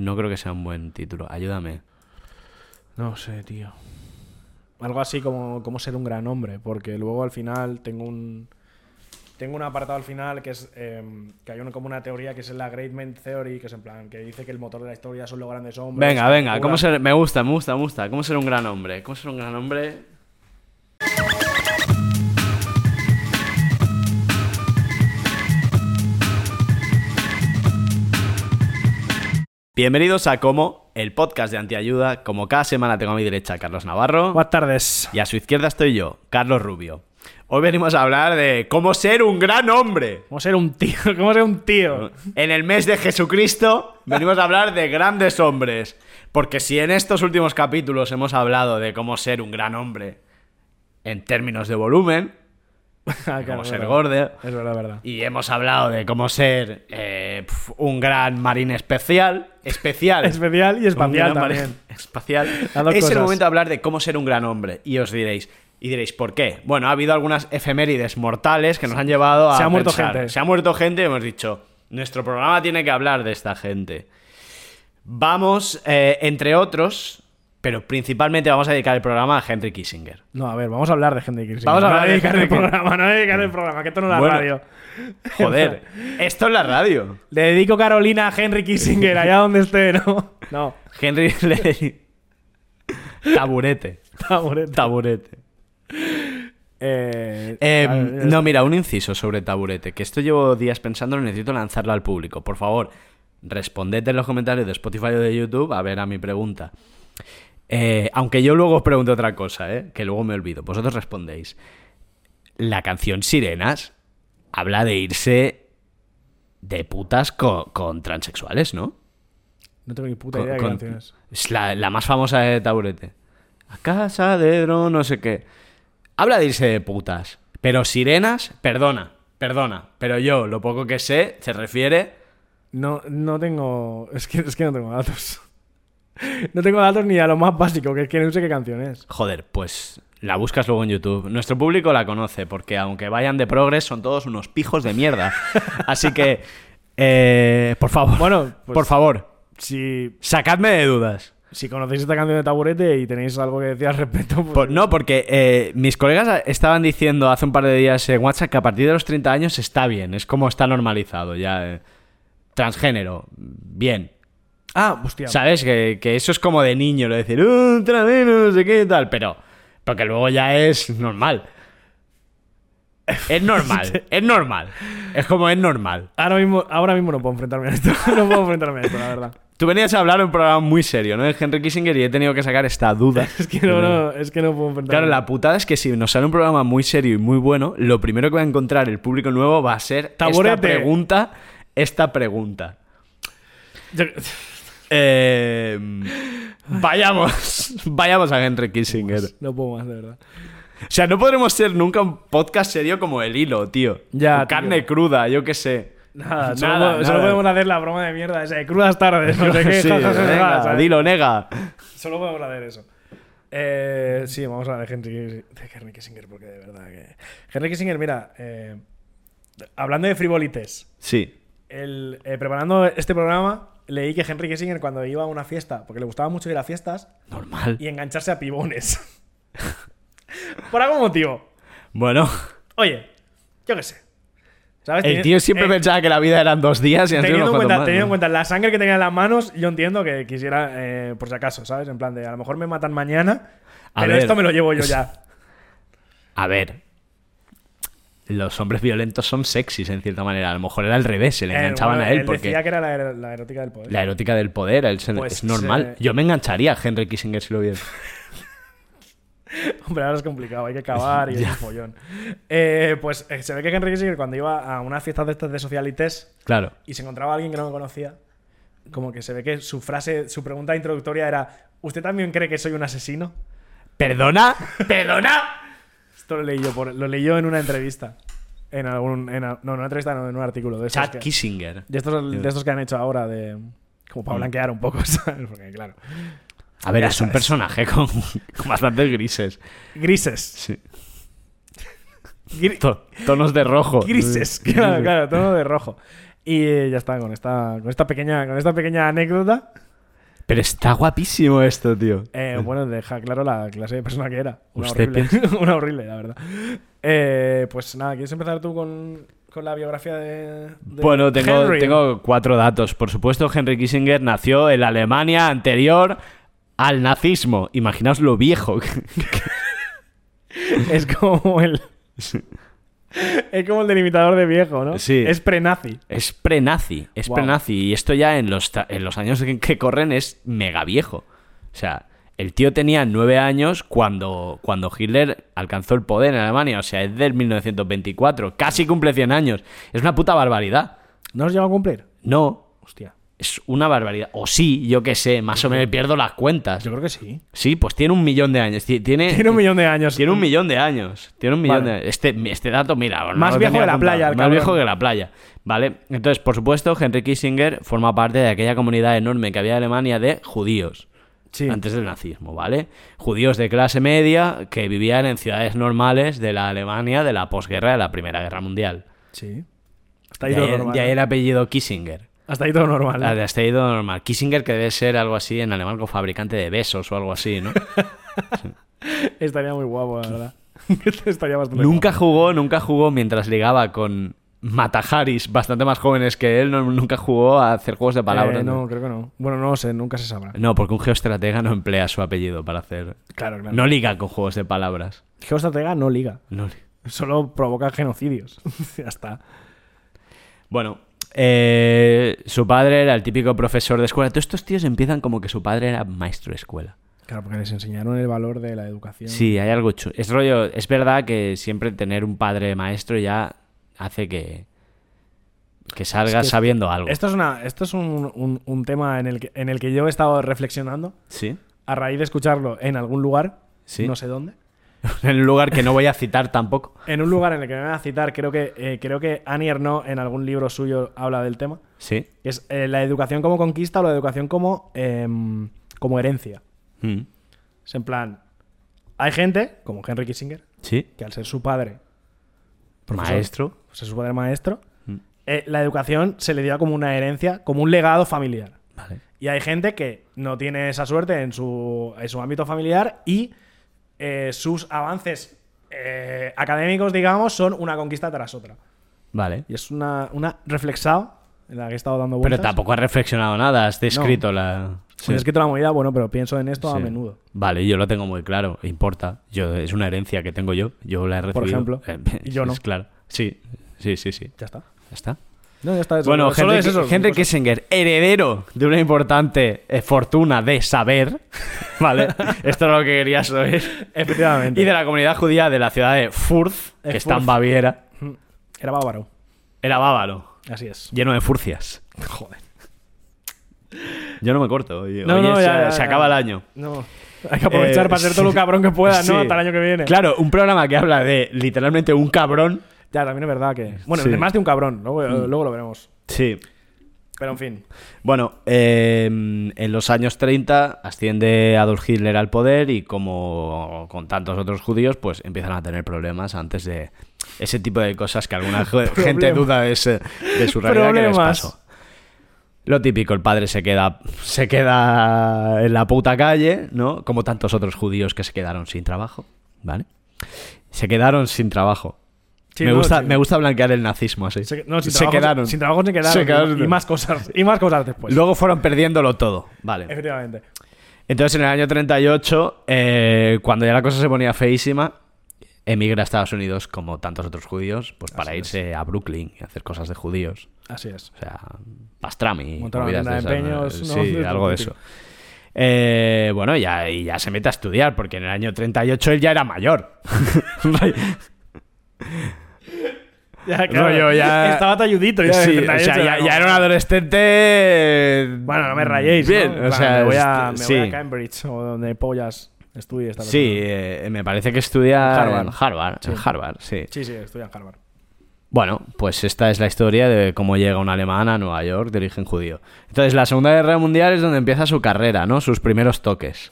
no creo que sea un buen título. Ayúdame. No sé, tío. Algo así como, como ser un gran hombre, porque luego al final tengo un tengo un apartado al final que es eh, que hay una, como una teoría que es la Great Men Theory, que es en plan que dice que el motor de la historia son los grandes hombres. Venga, venga, ¿cómo ser, me gusta, me gusta, me gusta. ¿Cómo ser un gran hombre? ¿Cómo ser un gran hombre? Bienvenidos a Como, el podcast de Antiayuda. Como cada semana tengo a mi derecha a Carlos Navarro Buenas tardes. y a su izquierda estoy yo, Carlos Rubio. Hoy venimos a hablar de cómo ser un gran hombre. ¿Cómo ser un tío? ¿Cómo ser un tío? En el mes de Jesucristo venimos a hablar de grandes hombres. Porque si en estos últimos capítulos hemos hablado de cómo ser un gran hombre en términos de volumen, Ah, claro, cómo ser verdad. gordo, Es verdad, verdad. y hemos hablado de cómo ser eh, un gran marín especial, especial. Especial y espacial también. Espacial. Es el momento de hablar de cómo ser un gran hombre. Y os diréis, y diréis, ¿por qué? Bueno, ha habido algunas efemérides mortales que nos han llevado a. Se ha muerto pensar. gente. Se ha muerto gente y hemos dicho, nuestro programa tiene que hablar de esta gente. Vamos, eh, entre otros, pero principalmente vamos a dedicar el programa a Henry Kissinger. No, a ver, vamos a hablar de Henry Kissinger. Vamos a No hablar de dedicar el programa, no dedicar el programa, que esto no es la Bueno. radio. Joder, esto es la radio. Le dedico Carolina a Henry Kissinger, allá donde esté, ¿no? No. Henry le... Taburete. Taburete. Taburete. Eh, Eh, a ver, no, mira, un inciso sobre taburete, que esto llevo días pensando, necesito lanzarlo al público. Por favor, responded en los comentarios de Spotify o de YouTube a ver a mi pregunta. Eh, aunque yo luego os pregunte otra cosa, ¿eh? que luego me olvido. Vosotros respondéis. La canción Sirenas habla de irse de putas co- con, transexuales, ¿no? No tengo ni puta Con- idea de qué con- canción es. Es la, la más famosa de Taburete. A casa de Dron, no sé qué. Habla de irse de putas. Pero sirenas, perdona, perdona. Pero yo, lo poco que sé, se refiere. No, no tengo. Es que, es que no tengo datos. No tengo datos ni a lo más básico, que es que no sé qué canción es. Joder, pues la buscas luego en YouTube. Nuestro público la conoce, porque aunque vayan de progres, son todos unos pijos de mierda. Así que, eh, por favor, Bueno, pues- por favor, Si, sacadme de dudas. si conocéis esta canción de Taburete y tenéis algo que decir al respecto, pues. Por- no, porque eh, mis colegas estaban diciendo hace un par de días en WhatsApp que a partir de los 30 años está bien, es como está normalizado ya. eh. Transgénero, bien. Ah, hostia. ¿Sabes? Que, que eso es como de niño, lo de decir, "Uh, traveno, no sé qué y tal, pero porque luego ya es normal. Es normal, es normal. Es como es normal. Ahora mismo, ahora mismo no puedo enfrentarme a esto. no puedo enfrentarme a esto, la verdad. Tú venías a hablar en un programa muy serio, ¿no? De Henry Kissinger y he tenido que sacar esta duda. Es que no, no, es que no puedo enfrentarme. Claro, la putada es que si nos sale un programa muy serio y muy bueno, lo primero que va a encontrar el público nuevo va a ser esta pregunta. Esta pregunta. Yo- Eh, vayamos. Vayamos a Henry Kissinger. No puedo más, de verdad. O sea, no podremos ser nunca un podcast serio como el hilo, tío. Ya, O carne tío. cruda, yo qué sé. Nada, solo, Nada, solo nada. podemos hacer la broma de mierda esa de crudas tardes. No sé qué, Sí, ja, ja, ja, ja, venga, ¿sabes? dilo, nega. Solo podemos hacer eso. Eh, sí, vamos a hablar de Henry, de Henry Kissinger, porque de verdad que. Henry Kissinger, mira, eh, hablando de frivolites, Sí. el, eh, preparando este programa, leí que Henry Kissinger, cuando iba a una fiesta, porque le gustaba mucho ir a fiestas Normal. y engancharse a pibones. Por algún motivo. Bueno, Oye, yo qué sé. ¿Sabes? el tío siempre eh, pensaba que la vida eran dos días y han Teniendo en, cuenta, más, teniendo en cuenta la sangre que tenía en las manos, yo entiendo que quisiera, eh, por si acaso, ¿sabes? En plan de, a lo mejor me matan mañana, A pero ver. esto me lo llevo yo ya. A ver. Los hombres violentos son sexys en cierta manera. A lo mejor era al revés, se le Eh, enganchaban bueno, a él, porque decía que era la, er- la erótica del poder. la erótica del poder él se- Pues, es normal. eh, Yo me engancharía a Henry Kissinger si lo viera. Hombre, ahora es complicado, hay que cavar y es un follón. Eh, pues eh, se ve que Henry Kissinger cuando iba a una fiesta de estas de socialites Claro. y se encontraba a alguien que no lo conocía, como que se ve que su frase, su pregunta introductoria era ¿Usted también cree que soy un asesino? ¿Perdona? ¿Perdona? Esto lo leí yo, por- lo leí yo en una entrevista. En algún. En, no, en una entrevista, no, en un artículo. De Chad que, Kissinger. de, estos, de estos que han hecho ahora, de. Como para Mm. blanquear un poco, ¿sabes? Porque, claro. A ver, Ya es un personaje con, con bastantes grises. Grises. Sí. Tonos de rojo. grises. Claro, claro, todo de rojo. Y ya está, con esta, con esta pequeña, con esta pequeña anécdota. Pero está guapísimo esto, tío. Eh, bueno, deja claro la clase de persona que era. Una Usted horrible. Una horrible, la verdad. Eh, pues nada, ¿quieres empezar tú con, con la biografía de, de Bueno, tengo, Henry? tengo cuatro datos. Por supuesto, Henry Kissinger nació en la Alemania anterior al nazismo. Imaginaos lo viejo. Es como el... es como el delimitador de viejo, ¿no? Sí. Es pre-nazi. Es pre-nazi, es Wow. pre-nazi. Y esto ya en los, en los años que, que corren es mega viejo. O sea, el tío tenía nueve años cuando, cuando Hitler alcanzó el poder en Alemania. O sea, es del 1924. Casi cumple 100 años. Es una puta barbaridad. ¿No os llegó a cumplir? No, Hostia. Es una barbaridad. O sí, yo qué sé, más o menos pierdo las cuentas. Yo creo que sí. Sí, pues tiene un millón de años. Ti- Tiene, Tiene un millón de años. Tiene un millón de años. Tiene un millón Vale. de años. Este, este dato, mira. no Más viejo que la playa, Más cabrón. viejo que la playa. ¿Vale? Entonces, por supuesto, Henry Kissinger forma parte de aquella comunidad enorme que había en Alemania de judíos. Sí. Antes del nazismo, ¿vale? Judíos de clase media que vivían en ciudades normales de la Alemania de la posguerra de la Primera Guerra Mundial. Sí. Hasta ahí De todo ahí, normal. de ahí el apellido Kissinger. Hasta ahí todo normal. Ah, de hasta ahí todo normal. Kissinger que debe ser algo así en alemán como fabricante de besos o algo así, ¿no? Estaría muy guapo, la verdad. Estaría bastante Nunca jugó, nunca jugó mientras ligaba con Mataharis, bastante más jóvenes que él, no- nunca jugó a hacer juegos de palabras. Eh, no, creo que no. Bueno, no lo sé, nunca se sabrá. No, porque un geostratega no emplea su apellido para hacer... Claro, claro. No liga con juegos de palabras. Geostratega no liga. No li- Solo provoca genocidios. ya está. Bueno, eh, su padre era el típico profesor de escuela. Todos estos tíos empiezan como que su padre era maestro de escuela. Claro, porque les enseñaron el valor de la educación. Sí, hay algo chulo. Es rollo, es verdad que siempre tener un padre maestro ya hace que, que salgas que sabiendo algo. Esto es, una, esto es un, un- un tema en el, que, en el que yo he estado reflexionando Sí. a raíz de escucharlo en algún lugar, Sí. no sé dónde. en un lugar que no voy a citar tampoco. En un lugar en el que me van a citar, creo que, eh, creo que Annie Ernaux en algún libro suyo habla del tema. Sí. es eh, la educación como conquista o la educación como, em, como herencia. Mm. Es en plan, hay gente, como Henry Kissinger, Sí. que al ser su padre profesor, Maestro. ser su padre maestro, Mm. eh, la educación se le dio como una herencia, como un legado familiar. Vale. Y hay gente que no tiene esa suerte en su, en su ámbito familiar y eh, sus avances eh, académicos, digamos, son una conquista tras otra. Vale. Y es una, una reflexado en la que he estado dando Pero vueltas. tampoco has reflexionado nada, has descrito la... Pues es que toda la movida, bueno, pero pienso en esto a Sí. menudo. Vale, yo lo tengo muy claro, importa. Yo, es una herencia que tengo yo, yo la he recibido. ejemplo. Eh, yo no. es claro. Sí, sí, sí, sí. Ya está. Ya está. No, ya está. eso- Bueno, solo Henry, es eso. Henry cosas. Kissinger, heredero de una importante eh, fortuna de saber, ¿vale? Esto es lo que quería saber. Efectivamente. Y de la comunidad judía de la ciudad de Furth, que está en. Baviera. Era bávaro. Era bávaro, Así es. lleno de furcias. Joder. Yo no me corto. Oye, No, no, se, ya, ya, se ya. acaba el año. No. Hay que aprovechar Eh, para ser sí. todo lo cabrón que puedas, Sí. ¿no? Hasta el año que viene. Claro, un programa que habla de literalmente un cabrón. Ya, también es verdad que. Bueno, Sí. de más de un cabrón. Luego, Mm. luego lo veremos. Sí. Pero en fin. Bueno, eh, en los años 30 asciende Adolf Hitler al poder y como con tantos otros judíos, pues empiezan a tener problemas antes de ese tipo de cosas que alguna ge- gente duda de, ese- de su realidad que les Problemas. pasó. Lo típico, el padre se queda, se queda en la puta calle, ¿no? Como tantos otros judíos que se quedaron sin trabajo, ¿vale? Se quedaron sin trabajo. Sí, me, no, gusta, sí. me gusta blanquear el nazismo así. Se, no, sin Se trabajo, quedaron. Sin trabajo se quedaron. Se quedaron. Y, más cosas. Y más cosas después. Luego fueron perdiéndolo todo, ¿vale? Efectivamente. Entonces, en el año 38, eh, cuando ya la cosa se ponía feísima, emigra a Estados Unidos, como tantos otros judíos, pues para Así irse a Brooklyn y hacer cosas de judíos. Así es. O sea, pastrami. Movidas de esas, empeños, ¿no? ¿no? Sí, algo de eso. Eh, bueno, ya, y ya se mete a estudiar, porque en el año 38 él ya era mayor. Ya, Rollo, ya- Estaba talludito. Sí, o 38, sea, ya, como- ya era un adolescente. Bueno, no me rayéis. Bien, ¿no? En o sea, me voy, a, est- me sí. voy a Cambridge o donde pollas estudie esta Sí, eh, me parece que estudia Harvard. en Harvard. Sí. En Harvard, sí. Sí, sí, estudia en Harvard. Bueno, pues esta es la historia de cómo llega un alemán a Nueva York de origen judío. Entonces, la Segunda Guerra Mundial es donde empieza su carrera, ¿no? Sus primeros toques.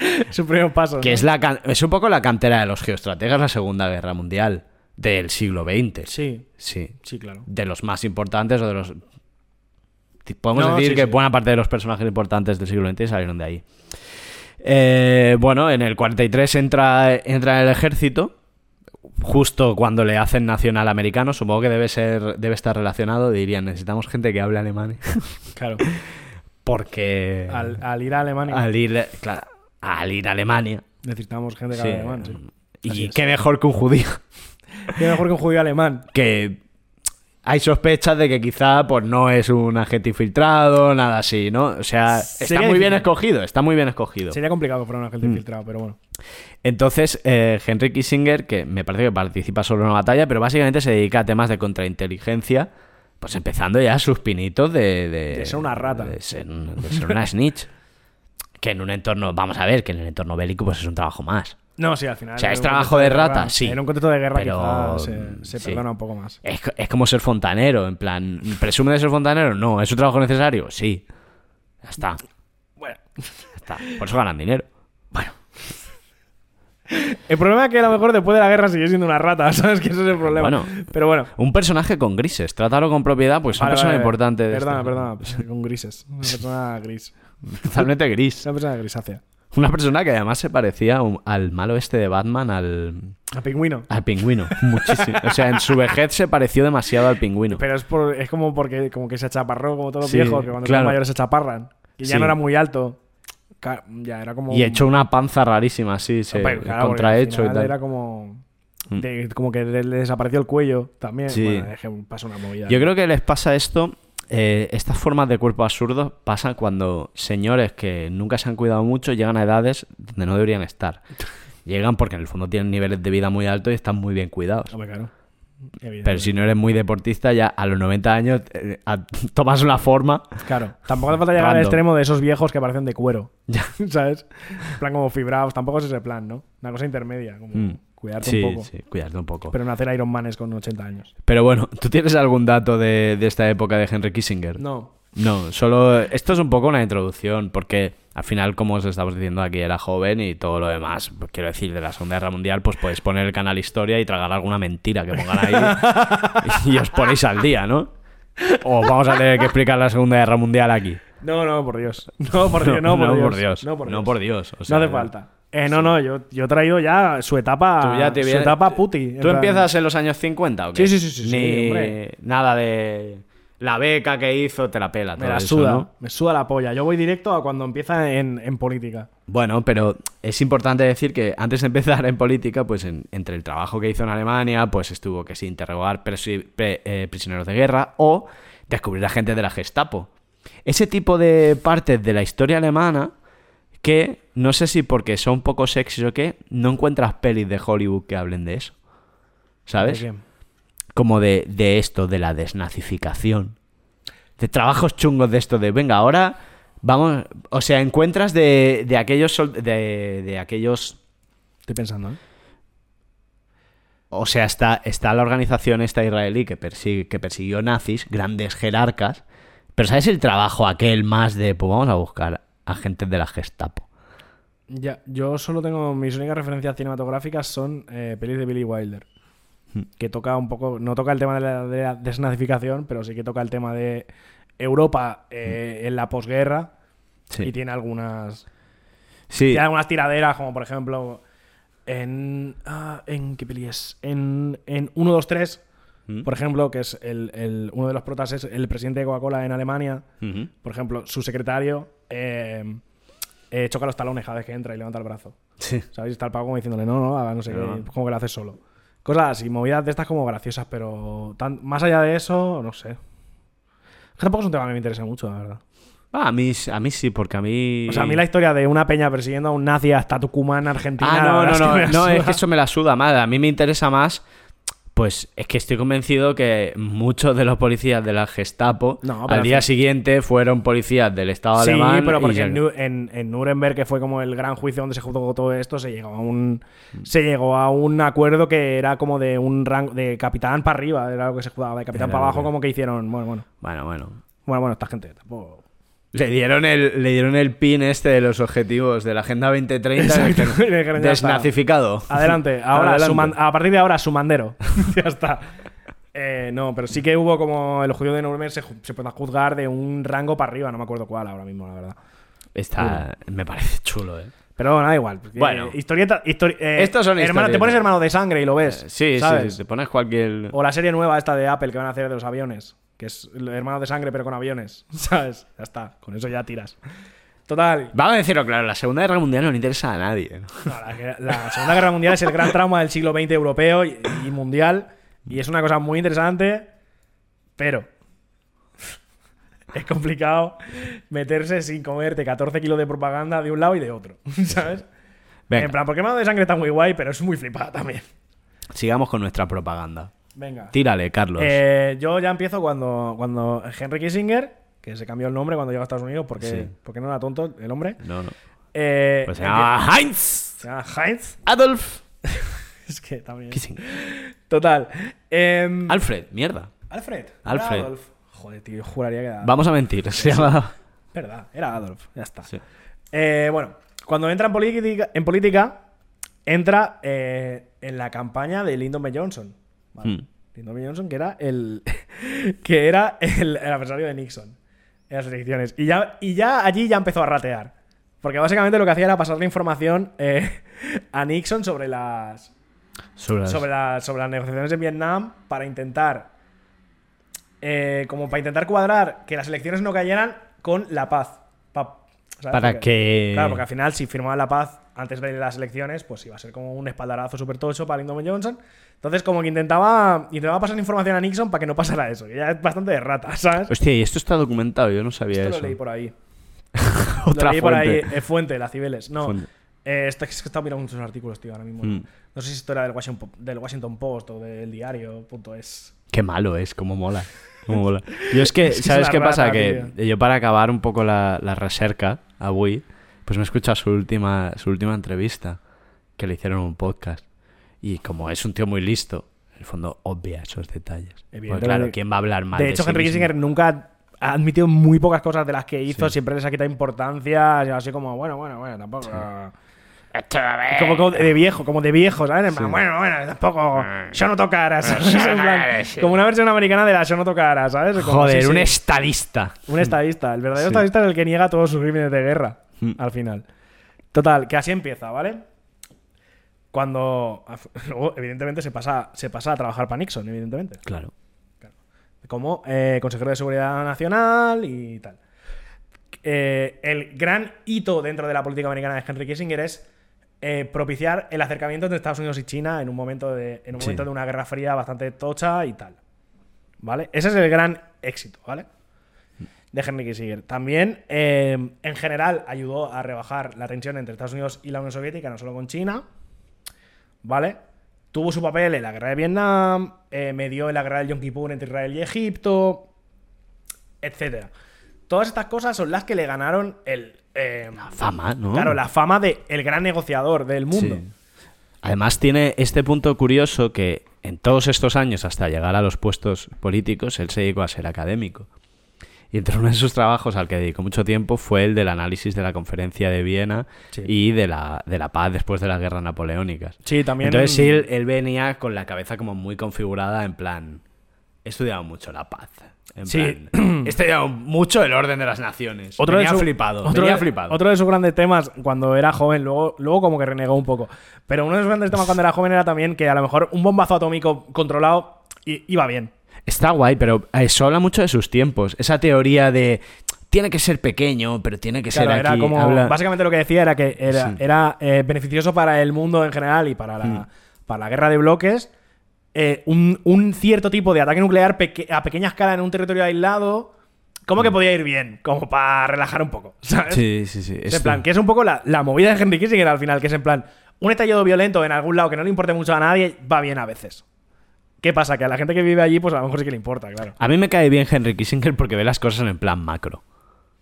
Su primer paso. Que ¿no? es, la es un poco la cantera de los geoestrategas la Segunda Guerra Mundial del siglo XX. Sí, Sí. sí, claro. De los más importantes o de los... podemos No, decir sí, que sí. buena parte de los personajes importantes del siglo XX salieron de ahí. Eh, bueno, en el 43 entra, entra en el ejército, justo cuando le hacen nacional americano. Supongo que debe ser debe estar relacionado. Dirían, necesitamos gente que hable alemán. Claro. Porque Al, al ir a Alemania al ir, claro, al ir a Alemania. necesitamos gente que sí, hable alemán. sí. Así y es. qué mejor que un judío. Qué mejor que un judío alemán. que hay sospechas de que quizá pues no es un agente infiltrado, nada así, ¿no? O sea, está Sería muy bien escogido, está muy bien escogido. Sería complicado que fuera un agente Mm. infiltrado, pero bueno. Entonces, eh, Henry Kissinger, que me parece que participa solo en una batalla, pero básicamente se dedica a temas de contrainteligencia, pues empezando ya sus pinitos de... De, De ser una rata. De ser, de ser una snitch. Que en un entorno, vamos a ver, que en el entorno bélico pues es un trabajo más. No, sí, al final. O sea, es trabajo de guerra- rata, sí. En un contexto de guerra Pero, se, se sí. perdona un poco más. Es, es como ser fontanero, en plan, ¿presume de ser fontanero? No, ¿es un trabajo necesario? Sí. Ya está, Bueno. ya está. Por eso ganan dinero. El problema es que a lo mejor después de la guerra sigue siendo una rata, ¿sabes? Que ese es el problema. Bueno. Pero bueno. Un personaje con grises, trátalo con propiedad, pues es una Vale, persona vale, importante. de Perdona, este- perdona. con grises. Una persona gris. Totalmente gris. Una persona grisácea. Una persona que además se parecía un- al malo este de Batman, al, A pingüino. al pingüino. Muchísimo. O sea, en su vejez se pareció demasiado al pingüino. Pero es, por, es como porque como que se achaparró, como todos los Sí, viejos, que cuando claro. son mayores se chaparran. Y ya Sí. no era muy alto. Ca- Ya era como. Y echó una panza rarísima, así, se, Hombre, claro, porque al contrahecho y final tal. Era como. Mm. de- como que le, le desapareció el cuello también. Sí. Bueno, es que pasa una movida. Yo creo que les pasa esto. Eh, estas formas de cuerpo absurdos pasan cuando señores que nunca se han cuidado mucho llegan a edades donde no deberían estar. Llegan porque en el fondo tienen niveles de vida muy altos y están muy bien cuidados. Hombre, claro. Evidente. Pero si no eres muy deportista, ya a los 90 años eh, a- tomas una forma. Claro, tampoco hace falta llegar al extremo de esos viejos que parecen de cuero. ¿Sabes? En plan como fibrados. Tampoco es ese plan, ¿no? Una cosa intermedia. Como Mm. Cuidarte Sí, un poco. sí, cuidarte un poco. Pero no hacer Iron Manes con 80 años. Pero bueno, ¿tú tienes algún dato de, de esta época de Henry Kissinger? No. No, solo esto es un poco una introducción, porque al final, como os estamos diciendo aquí, era joven y todo lo demás, pues, quiero decir, de la Segunda Guerra Mundial, pues podéis poner el canal Historia y tragar alguna mentira que pongan ahí y os ponéis al día, ¿no? O vamos a tener que explicar la Segunda Guerra Mundial aquí. No, no, por Dios. No, por Dios. No, por, Dios. No, por Dios. No por Dios. o sea, no hace falta. Eh, no, no, yo, yo he traído ya su etapa. Ya te su etapa puti. ¿Tú empiezas en los años 50 o qué? Sí, sí, sí, sí, Ni nada de la beca que hizo, te la pela. Me la eso, suda. ¿no? Me suda la polla. Yo voy directo a cuando empieza en, en política. Bueno, pero es importante decir que antes de empezar en política, pues en- entre el trabajo que hizo en Alemania, pues estuvo que sí, interrogar presi- pre- eh, prisioneros de guerra o descubrir a gente de la Gestapo. Ese tipo de partes de la historia alemana que, no sé si porque son poco sexys o qué, no encuentras pelis de Hollywood que hablen de eso. ¿Sabes? Como de, de esto, de la desnazificación. De trabajos chungos de esto, de venga, ahora vamos. O sea, encuentras de, de aquellos. De, de aquellos. Estoy pensando, ¿eh? O sea, está, está la organización esta israelí que, persigue, que persiguió nazis, grandes jerarcas. Pero ¿sabes el trabajo aquel más de. Pues vamos a buscar agentes de la Gestapo? Ya, yo solo tengo. Mis únicas referencias cinematográficas son eh, pelis de Billy Wilder. Hmm. Que toca un poco. No toca el tema de la, de la desnazificación, pero sí que toca el tema de Europa eh, en la posguerra. Sí. Y tiene algunas. Sí. Tiene algunas tiraderas, como por ejemplo. En. ah, ¿En qué peli es? En, en 1, 2, 3. ¿Mm? Por ejemplo, que es el, el- uno de los protas es el presidente de Coca-Cola en Alemania. Por ejemplo, su secretario eh, eh, choca los talones cada vez que entra y levanta el brazo. Sí. ¿Sabéis? Está el pavo como diciéndole, no, no, no sé No. qué, como que lo haces solo. Cosas así, movidas de estas como graciosas, pero tan- más allá de eso, no sé. Que tampoco es un tema que me interesa mucho, la verdad. Ah, a, mí, a mí sí, porque a mí. O sea, a mí la historia de una peña persiguiendo a un nazi hasta Tucumán, Argentina. Ah, no, no, no, no, es que eso me la suda más. A mí me interesa más, pues es que estoy convencido que muchos de los policías de la Gestapo No, pero al día siguiente fueron policías del Estado Sí, alemán. pero y porque en, Nu- en- en Nuremberg, que fue como el gran juicio donde se juzgó todo esto, se llegó a un se llegó a un acuerdo que era como de un rango de capitán para arriba, era lo que se juzgaba, de capitán Era para abajo, que- como que hicieron, bueno, bueno, Bueno, bueno. bueno, bueno, esta gente tampoco. Le dieron, el, le dieron el pin este de los objetivos de la Agenda 2030. Exacto. Desnazificado. Adelante, ahora Adelante. su man- a partir de ahora su mandero. ya está. Eh, no, pero sí que hubo como el juicio de Nuremberg se, se puede juzgar de un rango para arriba, no me acuerdo cuál ahora mismo, la verdad. Está, me parece chulo, ¿eh? Pero nada, igual. porque, Bueno. historieta. histori- eh, Estos son hermano, Te pones hermano de sangre y lo ves. Sí, sí, ¿sabes? sí, te pones cualquier... O la serie nueva esta de Apple que van a hacer de los aviones. Que es hermano de sangre, pero con aviones. ¿Sabes? Ya está. Con eso ya tiras. Total. Vamos a decirlo claro, la Segunda Guerra Mundial no le interesa a nadie. ¿no? no, la, la Segunda Guerra Mundial es el gran trauma del siglo XX europeo y, y mundial. Y es una cosa muy interesante. Pero. Es complicado meterse sin comerte 14 kilos de propaganda de un lado y de otro. ¿Sabes? Venga, En plan, porque hermano de sangre está muy guay, pero es muy flipada también. sigamos con nuestra propaganda. Venga. Tírale, Carlos. Eh, yo ya empiezo cuando, cuando Henry Kissinger, que se cambió el nombre cuando llegó a Estados Unidos porque, Sí. porque no era tonto el hombre. no, no. Eh, Pues se llama Heinz se llama Heinz. Adolf Es que también. Kissinger. Total. Em, Alfred, mierda. Alfred. Alfred. Adolf. Joder, tío, juraría que era. Vamos a mentir, se llama... Verdad, era Adolf. Ya está. Sí. Eh, bueno, cuando entra en política, en política entra en la campaña de Lyndon B. Johnson. ¿Vale? Lyndon B. Johnson, que era el que era el, el adversario de Nixon en las elecciones. Y ya, y ya allí ya empezó a ratear. Porque básicamente lo que hacía era pasarle información eh, a Nixon sobre las, Sobre las- sobre, la- sobre las negociaciones en Vietnam para intentar. eh, como para intentar cuadrar que las elecciones no cayeran con la paz. Para Porque- que... Claro, porque al final, si firmaban la paz antes de las elecciones, pues iba a ser como un espaldarazo súper tocho para Lyndon. Johnson. Entonces, como que intentaba, intentaba pasar información a Nixon para que no pasara eso. Que ya es bastante de rata, ¿sabes? Hostia, y esto está documentado, yo no sabía Esto eso. lo leí por ahí. Otra lo leí por fuente. ahí. eh, fuente, la Cibeles. No. Eh, esto es que he estado mirando muchos artículos, tío, ahora mismo. Mm. No sé si esto era del Washington, del Washington Post o del diario.es. Qué malo es, cómo mola. Cómo mola. Yo es que, Es que es ¿sabes qué pasa? rata, Que yo para acabar un poco la, la recerca a Wii, pues me he escuchado su última, su última entrevista, que le hicieron un podcast. Y como es un tío muy listo, en el fondo obvia esos detalles. Porque claro, ¿quién va a hablar mal De de hecho, sí Henry mismo? Kissinger nunca ha admitido muy pocas cosas de las que hizo. Sí. Siempre les ha quitado importancia. Así como, bueno, bueno, bueno, tampoco. Esto, a ver. Como, como de viejo, como de viejo, ¿sabes? Sí. Bueno, bueno, tampoco. Yo no sí, sí. Como una versión americana de la Yo no tocaras, ¿sabes? Como, Joder, sí, un sí. estadista. Un estadista. El verdadero Sí. estadista es el que niega todos sus crímenes de guerra. Mm. Al final. Total, que así empieza, ¿vale? Cuando. Luego, evidentemente, se pasa, se pasa a trabajar para Nixon, evidentemente. Claro. Como eh, consejero de seguridad nacional y tal. Eh, el gran hito dentro de la política americana de Henry Kissinger es eh, propiciar el acercamiento entre Estados Unidos y China en un momento de, en un Sí. momento de una guerra fría bastante tocha y tal. ¿Vale? Ese es el gran éxito, ¿vale? De Henry Kissinger. También, eh, en general, ayudó a rebajar la tensión entre Estados Unidos y la Unión Soviética, no solo con China. ¿Vale? Tuvo su papel en la guerra de Vietnam, eh, medió en la guerra del Yom Kippur entre Israel y Egipto, etcétera. Todas estas cosas son las que le ganaron el. eh, Fama, ¿no? Claro, la fama de el gran negociador del mundo. Sí. Además tiene este punto curioso que en todos estos años, hasta llegar a los puestos políticos, él se dedicó a ser académico. Y entre uno de sus trabajos al que dedicó mucho tiempo fue el del análisis de la conferencia de Viena Sí. y de la, de la paz después de las guerras napoleónicas. Sí, también. Entonces sí, él, él venía con la cabeza como muy configurada en plan, he estudiado mucho la paz. En Sí. plan, he estudiado mucho el orden de las naciones. Otro venía de su- flipado, Otro, venía de, flipado. otro de sus grandes temas cuando era joven, luego, luego como que renegó un poco. Pero uno de sus grandes temas cuando era joven era también que a lo mejor un bombazo atómico controlado iba bien. Está guay, pero eso habla mucho de sus tiempos. Esa teoría de tiene que ser pequeño, pero tiene que Claro, ser era aquí. como. habla- Básicamente lo que decía era que era, Sí. era, eh, beneficioso para el mundo en general y para la, Hmm. para la guerra de bloques. eh, un, un cierto tipo de ataque nuclear peque- a pequeña escala en un territorio aislado. Como que podía ir bien, como para relajar un poco. ¿sabes? Hmm. Sí, sí, sí. Es en plan, que es un poco la, la movida de Henry Kissinger al final, que es en plan, un estallido violento en algún lado que no le importe mucho a nadie, va bien a veces. ¿Qué pasa? Que a la gente que vive allí, pues a lo mejor sí que le importa, claro. A mí me cae bien Henry Kissinger porque ve las cosas en plan macro.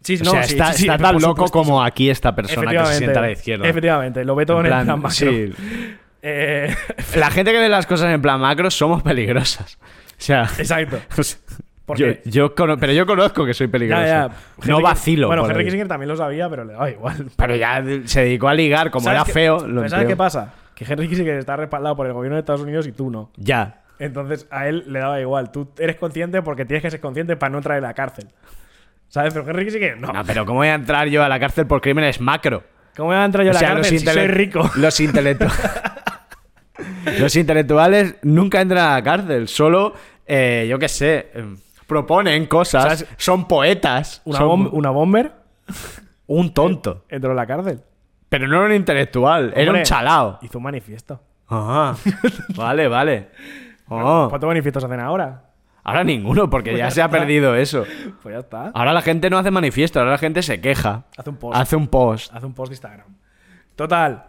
Sí, o sea, está, está tan loco como aquí esta persona que se sienta a la izquierda. Efectivamente, lo ve todo en, En el plan, macro. sí. Eh, La gente que ve las cosas en plan macro somos peligrosas. O sea, exacto. ¿Por yo, yo cono- pero yo conozco que soy peligroso. Ya, ya. No vacilo. Bueno, Henry. Kissinger también lo sabía, pero le daba igual. Pero ya se dedicó a ligar, como ¿Sabes era feo. Lo ¿Sabes qué pasa? Que Henry Kissinger está respaldado por el gobierno de Estados Unidos y tú no. Ya. Entonces a él le daba igual. Tú eres consciente porque tienes que ser consciente para no entrar en la cárcel. ¿Sabes? Pero Henry Kissinger, no. No, pero ¿cómo voy a entrar yo a la cárcel por crímenes macro? ¿Cómo voy a entrar yo a la cárcel si soy rico? Los intelectuales. los intelectuales nunca entran a la cárcel, solo, eh, yo qué sé, eh, proponen cosas, ¿Sabes? son poetas, Una, son bom- una bomber un tonto. entró en la cárcel. Pero no era un intelectual, era un chalao. Hizo un manifiesto. Ah, vale, vale. Oh, ¿Cuántos manifiestos hacen ahora? ahora ninguno, porque Pues ya ya se ha perdido eso. Pues ya está. Ahora la gente no hace manifiesto, ahora la gente se queja. Hace un post. Hace un post. Hace un post de Instagram. Total.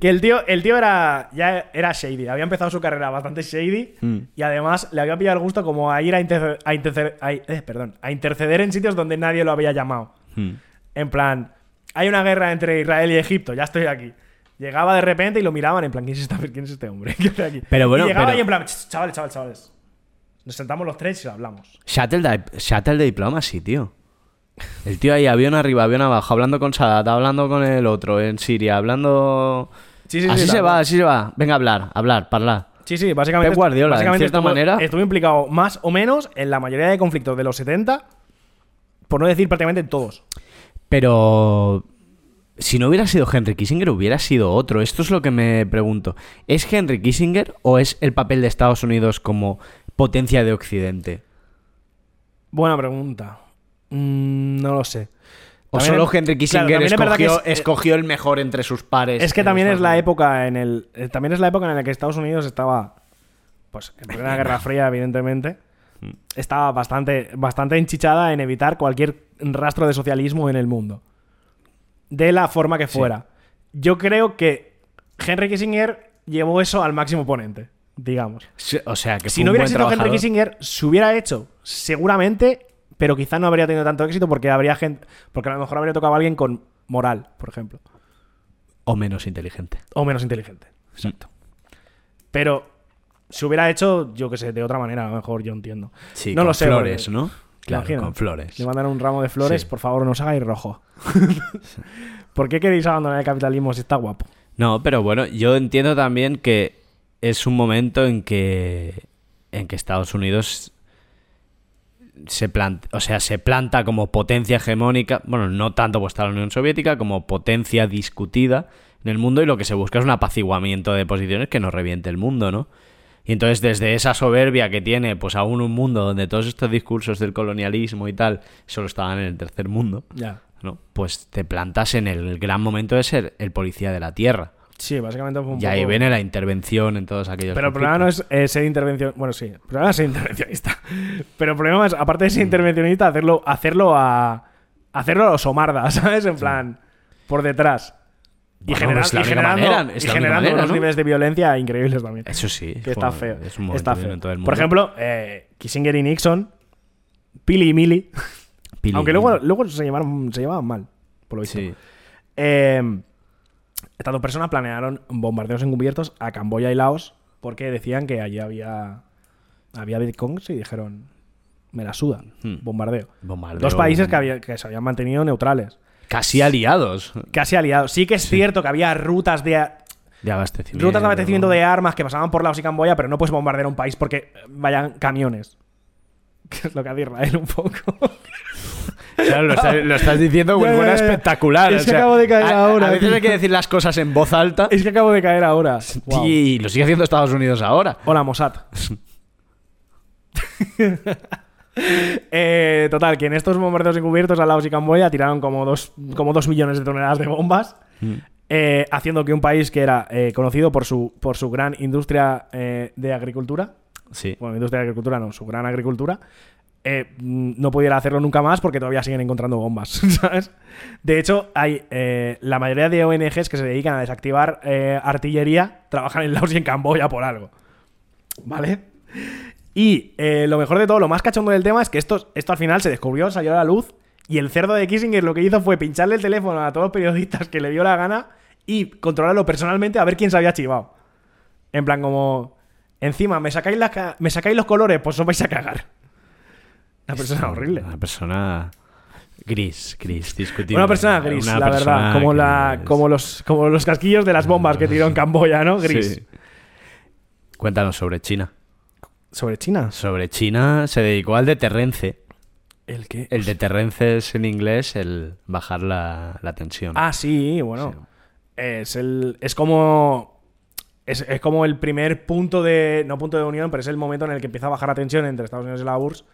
Que el tío, el tío era, ya era shady. Había empezado su carrera bastante shady. Mm. Y además le había pillado el gusto como a ir a, interce- a interce- a- eh, perdón, a interceder en sitios donde nadie lo había llamado. Hmm. En plan, hay una guerra entre Israel y Egipto, ya estoy aquí. Llegaba de repente y lo miraban en plan, ¿quién es, esta- quién es este hombre? ¿Qué hace aquí? Pero bueno, y llegaba pero- y en plan, "Ch, chavales, chavales, chavales. Nos sentamos los tres y hablamos. Shuttle, shuttle de diplomacy, tío. El tío ahí, avión arriba, avión abajo, hablando con Sadat, hablando con el otro en Siria, hablando... Sí, sí, sí, así se va, así se va. Venga a hablar, hablar, hablar. Sí, sí, básicamente. Pep Guardiola, en básicamente cierta estuvo, manera. Estuvo implicado más o menos en la mayoría de conflictos de los 70, por no decir prácticamente en todos. Pero... Si no hubiera sido Henry Kissinger, hubiera sido otro. Esto es lo que me pregunto. ¿Es Henry Kissinger o es el papel de Estados Unidos como potencia de Occidente? Buena pregunta. Mm, no lo sé. ¿O También solo Henry claro, Kissinger que escogió, es- escogió el mejor entre sus pares? Es que también es la época en el. eh, También es la época en la que Estados Unidos estaba. Pues en plena Guerra Fría, evidentemente. Mm. Estaba bastante, bastante enchichada en evitar cualquier rastro de socialismo en el mundo. De la forma que fuera. Yo creo que Henry Kissinger llevó eso al máximo ponente, digamos. Sí, O sea, que si no hubiera sido Henry. Kissinger, se hubiera hecho seguramente, pero quizá no habría tenido tanto éxito porque habría gente. Porque a lo mejor habría tocado a alguien con moral, por ejemplo. O menos inteligente. O menos inteligente. Exacto. Pero se hubiera hecho, yo que sé, de otra manera, a lo mejor yo entiendo. Sí, no con lo sé. flores, porque- ¿no? Claro, con flores. Le mandan un ramo de flores, Sí. por favor, no os hagáis rojo. ¿Por qué queréis abandonar el capitalismo si está guapo? No, pero bueno, yo entiendo también que es un momento en que en que Estados Unidos se planta, o sea, se planta como potencia hegemónica, bueno, no tanto pues está la Unión Soviética como potencia discutida en el mundo y lo que se busca es un apaciguamiento de posiciones que no reviente el mundo, ¿no? Y entonces desde esa soberbia que tiene pues aún un mundo donde todos estos discursos del colonialismo y tal solo estaban en el tercer mundo, Ya. ¿no? Pues te plantas en el gran momento de ser el policía de la tierra. Sí, básicamente fue un Y ahí poco- viene la intervención en todos aquellos. Pero el problema no es eh, ser intervención. Bueno, sí, el problema es ser intervencionista. Pero el problema es, aparte de ser intervencionista, hacerlo, hacerlo a. hacerlo a los somardas, ¿sabes? En plan, por detrás. Y, Bueno, y generando, manera, y generando manera, unos ¿no? niveles de violencia increíbles también. Eso sí. Que está feo. Es un momento está feo. en todo el mundo. Por ejemplo, eh, Kissinger y Nixon, Pili y Mili, Pili- aunque luego, luego se, llamaron, se llevaban mal, por lo visto. Sí. Eh, estas dos personas planearon bombardeos encubiertos a Camboya y Laos porque decían que allí había, había bitcoins y dijeron, me la suda, Hmm. bombardeo. Bombardeo- Dos países que, había- que se habían mantenido neutrales, Casi aliados casi aliados. Sí que es cierto que había rutas de, de abastecimiento. rutas de abastecimiento de armas que pasaban por Laos y Camboya, pero no puedes bombardear un país porque vayan camiones. Que es lo que hace Israel un poco. Claro, lo, estás, lo estás diciendo ya, ya. espectacular. Es o que sea, acabo de caer a, ahora, A veces tío. hay que decir las cosas en voz alta. es que acabo de caer ahora. Y lo sigue haciendo Estados Unidos ahora. Hola, Mossad. Eh, total, que en estos bombardeos encubiertos a Laos y Camboya tiraron como dos, como dos millones de toneladas de bombas, eh, haciendo que un país que era eh, conocido por su, por su gran industria de agricultura, Sí. bueno, industria de agricultura no, su gran agricultura, mm, no pudiera hacerlo nunca más porque todavía siguen encontrando bombas, ¿sabes? De hecho, hay la mayoría de ONGs que se dedican a desactivar artillería trabajan en Laos y en Camboya por algo. ¿Vale? Y eh, lo mejor de todo, lo más cachondo del tema es que esto, esto al final se descubrió, salió a la luz y el cerdo de Kissinger lo que hizo fue pincharle el teléfono a todos los periodistas que le dio la gana y controlarlo personalmente a ver quién se había chivado. En plan, como. Encima, ¿me sacáis, las ¿me sacáis los colores? Pues os vais a cagar. Una persona horrible. Una persona gris, gris, discutible. Una persona gris, Una la persona verdad. Como, la, como, los, como los casquillos de las bombas que tiró en Camboya, ¿no? Gris. Sí. Cuéntanos sobre China. ¿Sobre China? Sobre China se dedicó al deterrence. ¿El qué? El deterrence es en inglés el bajar la, la tensión. Ah, sí, bueno. Es el. Es como. Es, es como el primer punto de. No punto de unión, pero es el momento en el que empieza a bajar la tensión entre Estados Unidos y la URSS.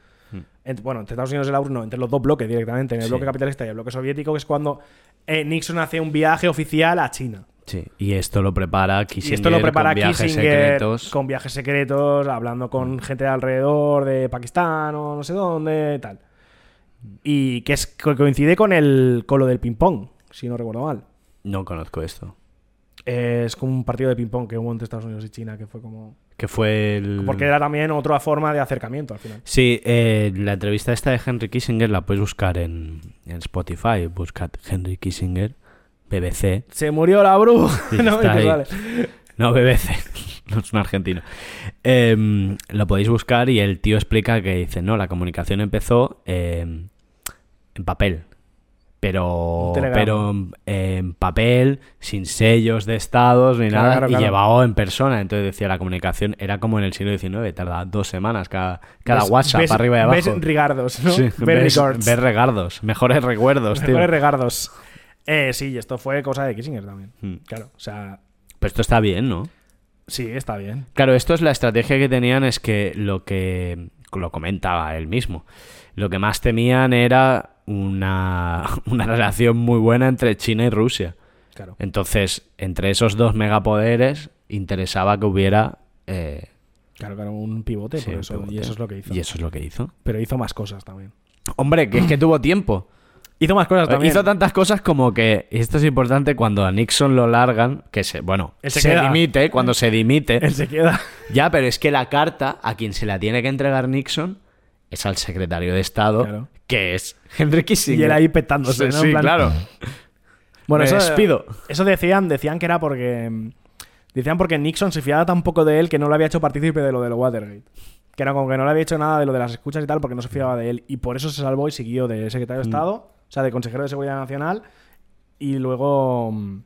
Ent- bueno, entre Estados Unidos y la URSS no, entre los dos bloques directamente, en el Sí. bloque capitalista y el bloque soviético, que es cuando eh, Nixon hace un viaje oficial a China. Sí. Y esto lo prepara Kissinger y esto lo prepara con viajes Kissinger secretos. con viajes secretos, hablando con gente de alrededor de Pakistán o no sé dónde, tal. Y que es que coincide con el con lo del ping pong, si no recuerdo mal. No conozco esto. Es como un partido de ping pong que hubo entre Estados Unidos y China, que fue como Que fue el... porque era también otra forma de acercamiento al final. Sí, eh, la entrevista esta de Henry Kissinger la puedes buscar en, en Spotify. Buscad Henry Kissinger, BBC. Se murió la bruja. Sí, no. No, BBC, no es un argentino. Em, lo podéis buscar y el tío explica que dice, no, la comunicación empezó em, en papel. Pero, pero en papel, sin sellos de estados ni Claro, nada, claro, y claro. llevado en persona. Entonces decía, la comunicación era como en el siglo XIX, tarda dos semanas cada, cada Ves- WhatsApp ves- arriba y abajo. Ves rigardos, ¿no? Sí, ves, ves regardos, mejores recuerdos, tío. Mejores regardos. Eh, sí, y esto fue cosa de Kissinger también. Hmm. Claro, o sea, Pero esto está bien, ¿no? sí, está bien. Claro, esto es la estrategia que tenían, es que lo que lo comentaba él mismo. Lo que más temían era una, una relación muy buena entre China y Rusia. Claro. Entonces, entre esos dos megapoderes, interesaba que hubiera. eh, Claro, claro, un pivote, sí, por eso, pivote. y eso es lo que hizo. Y eso es lo que hizo. Pero hizo más cosas también. Hombre, que es que tuvo tiempo. Hizo más cosas también. Hizo tantas cosas como que, y esto es importante, cuando a Nixon lo largan, que se, bueno, Él se, se dimite, cuando se dimite, Él se queda. Ya, pero es que la carta a quien se la tiene que entregar Nixon es al secretario de Estado, Claro. que es Henry Kissinger. Y él ahí petándose, Sí, ¿no? Sí, plan- claro. Bueno, Me eso, despido. Eso decían, decían que era porque. Decían porque Nixon se fiaba tan poco de él que no lo había hecho partícipe de lo de lo Watergate. Que era como que no le había hecho nada de lo de las escuchas y tal porque no se fiaba de él. Y por eso se salvó y siguió de secretario de Mm. Estado, o sea, de consejero de Seguridad Nacional. Y luego. mm,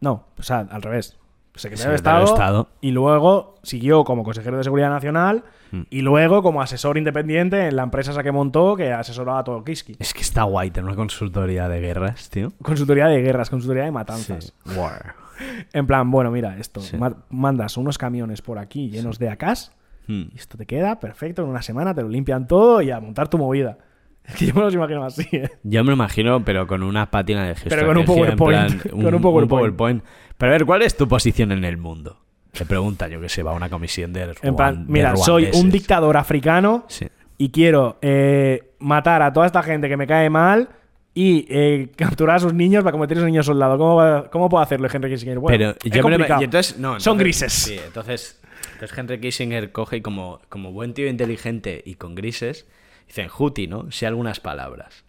No, o sea, al revés. Secretario, de, Estado, de Estado. Y luego siguió como consejero de Seguridad Nacional. Mm. Y luego como asesor independiente en la empresa esa que montó que asesoraba a todo Kiski. Es que está guay tener una consultoría de guerras, tío. Consultoría de guerras, consultoría de matanzas. War. En plan, bueno, mira, esto. Sí. mandas unos camiones por aquí llenos de AKs Hmm. y esto te queda perfecto. En una semana te lo limpian todo y a montar tu movida. Que yo me los imagino así, ¿eh? Yo me lo imagino, pero con una pátina de gesto. Pero con un PowerPoint, con un PowerPoint. Pero a ver, ¿cuál es tu posición en el mundo? Te pregunta, yo que sé, va a una comisión de En plan, ruan- de mira, soy un dictador africano Sí. y quiero eh, matar a toda esta gente que me cae mal y eh, capturar a sus niños para convertir a esos niños soldados. ¿Cómo, va- ¿Cómo puedo hacerlo, Henry Kissinger? Bueno, pero yo me complicado. y entonces, no, Son entonces- grises. Sí, entonces, entonces Henry Kissinger coge y como, como buen tío inteligente y con grises, dicen Juti, ¿no? Sí algunas palabras.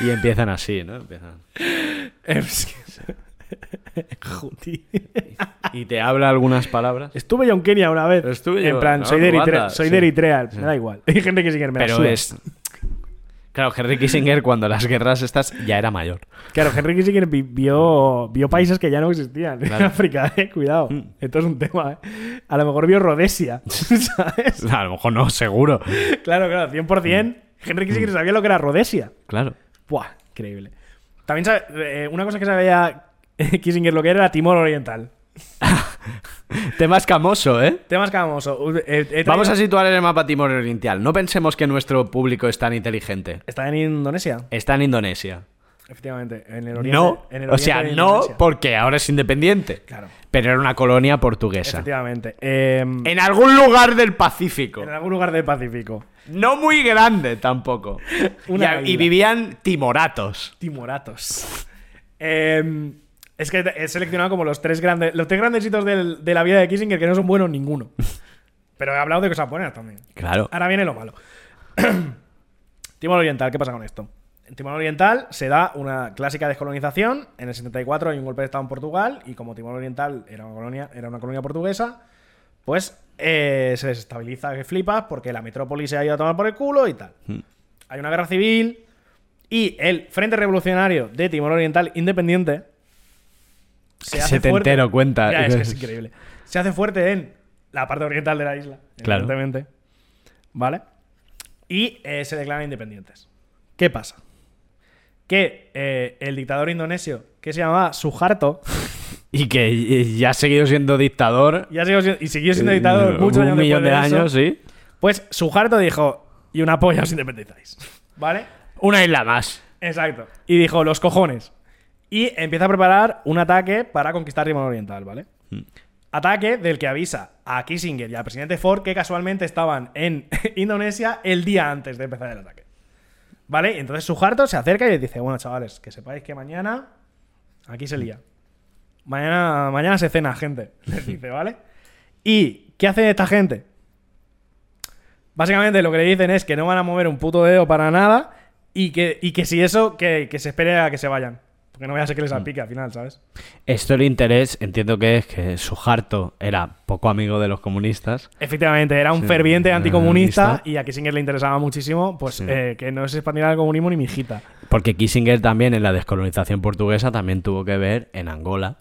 y empiezan así, ¿no? Empiezan. Que- Juti. Y te habla algunas palabras. Estuve yo en Kenia una vez. Estuve yo, en plan, ¿no? soy de Eritrea. Soy sí. de Eritrea. Me da igual. Y gente que sigue me la Pero es. Claro, Henry Kissinger cuando las guerras estas ya era mayor. Claro, Henry Kissinger vi- vio, vio países que ya no existían en. África, eh. Cuidado. Mm. Esto es un tema, eh. A lo mejor vio Rhodesia. ¿Sabes? A lo mejor no, seguro. Claro, claro, 100%. Henry Kissinger sabía lo que era Rhodesia. Claro. Buah, increíble. También sabe- eh, una cosa que sabía Kissinger lo que era, era Timor Oriental. Tema escamoso, ¿eh? Temas que vamos. eh, he traído- Vamos a situar en el mapa Timor Oriental. No pensemos que nuestro público es tan inteligente. Está en Indonesia, Está en Indonesia. efectivamente. En el oriente, No, en el o sea, oriente no porque ahora es independiente. Claro, Pero era una colonia portuguesa. efectivamente. Em, En algún lugar del Pacífico. en algún lugar del Pacífico. No muy grande tampoco. Y, y vivían timoratos. Timoratos. Em, es que he seleccionado como los tres grandes, los tres grandes hitos del- de la vida de Kissinger que no son buenos ninguno. Pero he hablado de cosas buenas también. Claro. Ahora viene lo malo. Timor Oriental, ¿qué pasa con esto? En Timor Oriental se da una clásica descolonización. En el 74 hay un golpe de Estado en Portugal y como Timor Oriental era una colonia, era una colonia portuguesa, pues eh, se desestabiliza que flipas porque la metrópoli se ha ido a tomar por el culo y tal. Hmm. Hay una guerra civil y el Frente Revolucionario de Timor Oriental Independiente se hace fuerte. Setentero cuenta. Ya, es que es increíble. Se hace fuerte en la parte oriental de la isla, Claro. evidentemente. ¿Vale? Y eh, se declaran independientes. ¿Qué pasa? Que eh, el dictador indonesio, que se llamaba Suharto, Y que y- ya ha seguido siendo dictador. y, ha siendo- y siguió siendo dictador eh, muchos un años millón de eso, años, sí. Pues Suharto dijo, y una polla os independizáis. ¿Vale? Una isla más. Exacto. Y dijo, los cojones. Y empieza a preparar un ataque para conquistar Timor Oriental, ¿vale? Ataque del que avisa a Kissinger y al presidente Ford que casualmente estaban en Indonesia el día antes de empezar el ataque. ¿Vale? Y entonces Suharto se acerca y les dice, bueno, chavales, que sepáis que mañana aquí se lía. Mañana, mañana se cena, gente. Les dice, ¿vale? ¿Y qué hace esta gente? Básicamente lo que le dicen es que no van a mover un puto dedo para nada y que, y que si eso, que, que se espere a que se vayan. Porque no vaya a ser que les salpique al final, ¿sabes? Esto el interés, entiendo que es que Suharto era poco amigo de los comunistas. Efectivamente, era un Sí, ferviente era anticomunista comunista. y a Kissinger le interesaba muchísimo pues Sí. eh, que no se expandiera el comunismo ni mi hijita. Porque Kissinger también en la descolonización portuguesa también tuvo que ver en Angola.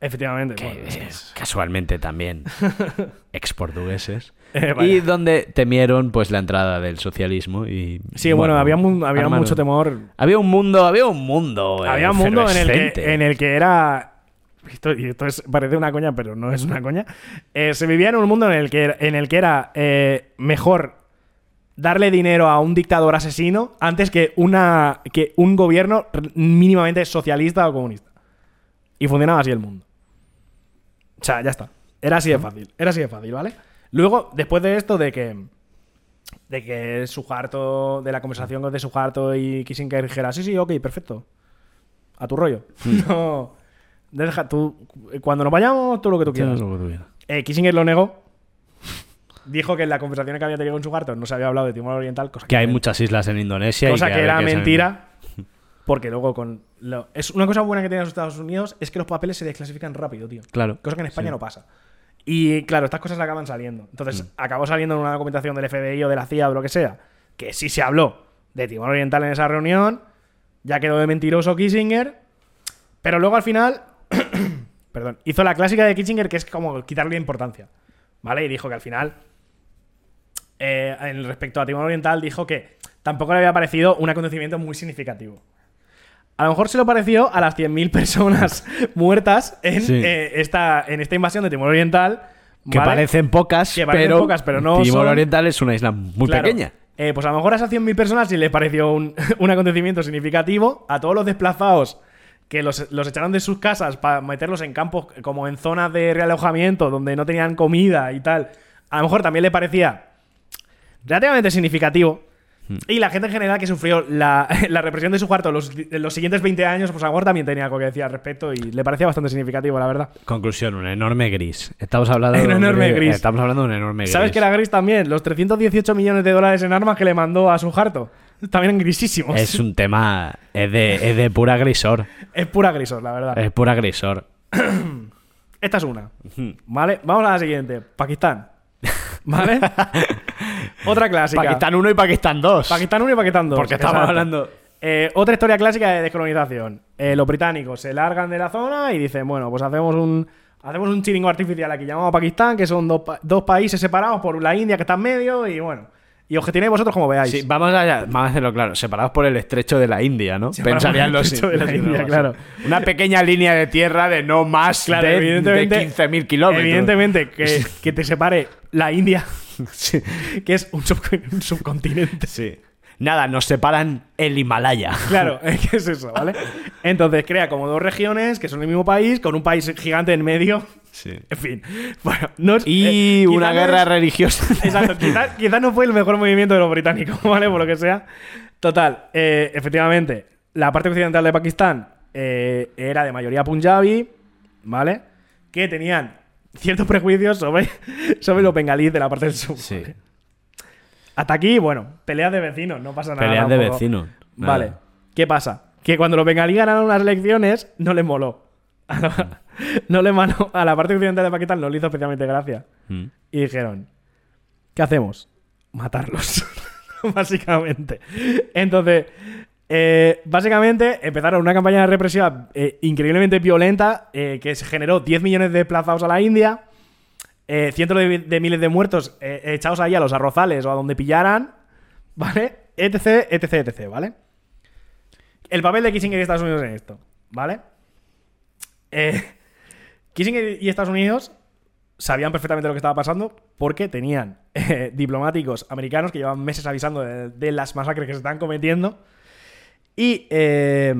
Efectivamente. que bueno, eh, es- casualmente también ex portugueses Eh, y donde temieron pues la entrada del socialismo y Sí, bueno, había, mu- había armaron- mucho temor. había un mundo había un mundo eh, había un mundo en el, que, efervescente. en el que era. Esto, y esto es- parece una coña, pero no es una coña. Eh, se vivía en un mundo en el que, era- en el que era eh, mejor darle dinero a un dictador asesino antes que, una, que un gobierno mínimamente socialista o comunista. Y funcionaba así el mundo. O sea, ya está. Era así de fácil. Era así de fácil, ¿vale? Luego, después de esto, de que. De que Suharto. De la conversación de Suharto y Kissinger dijera, sí, sí, ok, perfecto. A tu rollo. No. Deja tú. Cuando nos vayamos, todo lo que tú quieras. lo que tú quieras. Eh, Kissinger lo negó. Dijo que en la conversación que había tenido con Suharto no se había hablado de Timor Oriental, cosa que hay era- muchas islas en Indonesia cosa y que, era que se- mentira. Porque luego con. lo- es una cosa buena que tienen los Estados Unidos es que los papeles se desclasifican rápido, tío. claro Cosa que en España Sí. no pasa. Y claro, estas cosas acaban saliendo. Entonces, Mm. acabó saliendo en una documentación del FBI o de la CIA o de lo que sea, que sí se habló de Timor Oriental en esa reunión, ya quedó de mentiroso Kissinger, pero luego al final, perdón, hizo la clásica de Kissinger que es como quitarle importancia, ¿vale? Y dijo que al final, eh, en respecto a Timor Oriental, dijo que tampoco le había parecido un acontecimiento muy significativo. A lo mejor se lo pareció a las 100.000 personas muertas en, Sí. eh, esta, en esta invasión de Timor Oriental. que ¿vale? parecen pocas Que parecen pero pocas, pero no Timor son- Oriental es una isla muy Claro. pequeña Eh, pues a lo mejor a esas 100.000 personas sí les pareció un, un acontecimiento significativo. A todos los desplazados que los, los echaron de sus casas para meterlos en campos como en zonas de realojamiento donde no tenían comida y tal, a lo mejor también le parecía relativamente significativo. Y la gente en general que sufrió la, la represión de su cuarto los, los siguientes 20 años, pues a lo mejor también tenía algo que decir al respecto y le parecía bastante significativo, la verdad. conclusión un enorme gris estamos hablando Un de enorme gris. estamos hablando de un enorme gris ¿Sabes que era gris también? Los 318 millones de dólares en armas que le mandó a su harto. También grisísimos. es un tema es de, es de pura grisor Es pura grisor, la verdad. es pura grisor Esta es una. ¿Vale? Vamos a la siguiente. Pakistán. ¿Vale? Otra clásica. Pakistán 1 y Pakistán 2 Pakistán 1 y Pakistán 2. porque estamos hablando Eh, otra historia clásica de descolonización. Eh, los británicos se largan de la zona y dicen, bueno, pues hacemos un, hacemos un chiringo artificial aquí llamado Pakistán, que son dos, dos países separados por la India que está en medio y bueno. Y gestionéis vosotros como veáis. Sí, vamos a, vamos a hacerlo claro. Separados por el estrecho de la India, ¿no? Separados Pensarían los estrecho de la India, claro. Una pequeña línea de tierra de no más Claro, de, evidentemente, de 15.000 kilómetros. Evidentemente, que, que te separe la India, que es un, sub- un subcontinente. Sí. Nada, nos separan el Himalaya. Claro, ¿qué es eso, vale? Entonces crea como dos regiones que son el mismo país, con un país gigante en medio. Sí. En fin. Bueno, no es- Y eh, una no guerra es- religiosa. Exacto, quizás quizá no fue el mejor movimiento de los británicos, ¿vale? Por lo que sea. Total, eh, efectivamente, la parte occidental de Pakistán eh, era de mayoría punjabi, ¿vale? Que tenían ciertos prejuicios sobre, sobre los bengalíes de la parte del sur. Hasta aquí, bueno, peleas de vecinos, no pasa nada. Peleas de vecinos. Vale. ¿qué pasa? Que cuando los bengalíes ganaron las elecciones, no les moló. A la- no le moló. A la parte occidental de Pakistán no le hizo especialmente gracia. Mm. Y dijeron, ¿qué hacemos? Matarlos. básicamente. Entonces, eh, básicamente empezaron una campaña represiva eh, increíblemente violenta eh, que generó 10 millones de desplazados a la India. eh, cientos de, de miles de muertos echados ahí a los arrozales o a donde pillaran, ¿vale? Etc, etc, etc, ¿vale? El papel de Kissinger y Estados Unidos en esto, ¿vale? Eh, Kissinger y Estados Unidos sabían perfectamente lo que estaba pasando porque tenían eh, diplomáticos americanos que llevaban meses avisando de, las masacres que se están cometiendo. Y eh,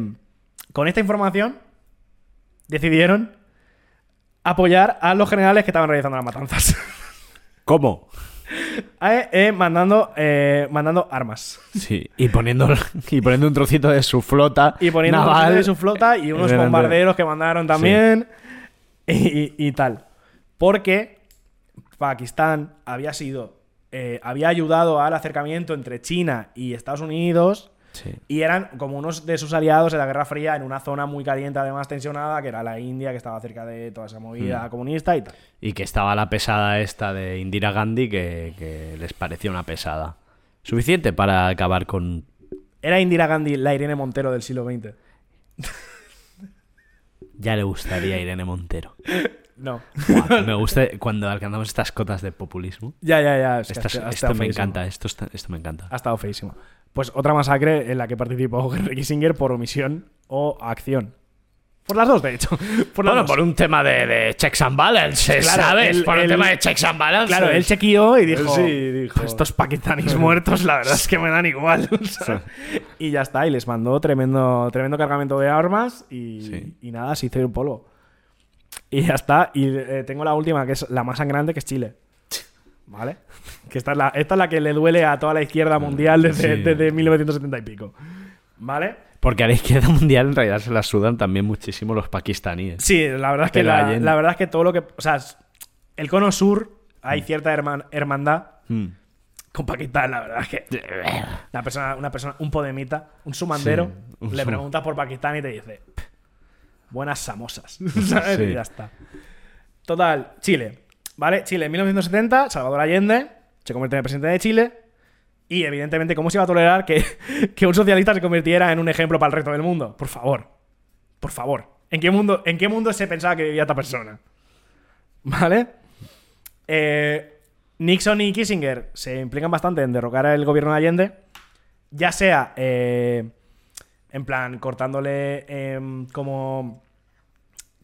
con esta información decidieron apoyar a los generales que estaban realizando las matanzas. ¿Cómo? Eh, eh, mandando, eh, mandando armas. Sí, y poniendo, y poniendo un trocito de su flota Y poniendo un trocito de su flota y unos bombarderos que mandaron también. Y, y- y tal. Porque Pakistán había sido. había ayudado al acercamiento entre China y Estados Unidos. Sí. Y eran como unos de sus aliados en la Guerra Fría, en una zona muy caliente, además tensionada, que era la India, que estaba cerca de toda esa movida comunista y tal. Y que estaba la pesada esta de Indira Gandhi que, que les parecía una pesada. Suficiente para acabar con... Era Indira Gandhi la Irene Montero del siglo XX. Ya le gustaría Irene Montero. No. Me gusta cuando alcanzamos estas cotas de populismo. Ya, ya, ya. es que Estas- ha- ha esto me feísimo. encanta, esto, está- esto me encanta. Ha estado feísimo. Pues otra masacre en la que participó Henry Kissinger por omisión o acción. Por las dos, de hecho. Por Bueno, dos. por un tema de, de checks and balances, Claro, ¿sabes? el- por un el- tema de checks and balances. Claro, él chequeó y dijo, Sí, dijo. "Pues estos pakistaníes muertos, la verdad es que me dan igual. ¿sabes? y ya está, y les mandó tremendo, tremendo cargamento de armas y, Sí. y nada, se hizo un polvo. Y ya está. Y eh, tengo la última, que es la más sangrante, que es Chile. ¿Vale? Que esta es, la, esta es la que le duele a toda la izquierda mundial desde, Sí. desde 1970 y pico. ¿Vale? Porque a la izquierda mundial en realidad se la sudan también muchísimo los pakistaníes. Sí, la verdad es que la, verdad es que todo lo que. O sea, el cono sur hay cierta herman- hermandad Mm. con Pakistán, la verdad es que. Una persona, una persona, un podemita, un sumandero, Sí, un le sum- preguntas por Pakistán y te dice. Buenas samosas. ¿Sabes? Sí. Y ya está. Total, Chile. ¿Vale? Chile en 1970, Salvador Allende se convierte en el presidente de Chile. Y evidentemente, ¿cómo se iba a tolerar que, que un socialista se convirtiera en un ejemplo para el resto del mundo? Por favor. Por favor. ¿En qué mundo, en qué mundo se pensaba que vivía esta persona? ¿Vale? Eh, Nixon y Kissinger se implican bastante en derrocar el gobierno de Allende, ya sea eh, en plan cortándole em, como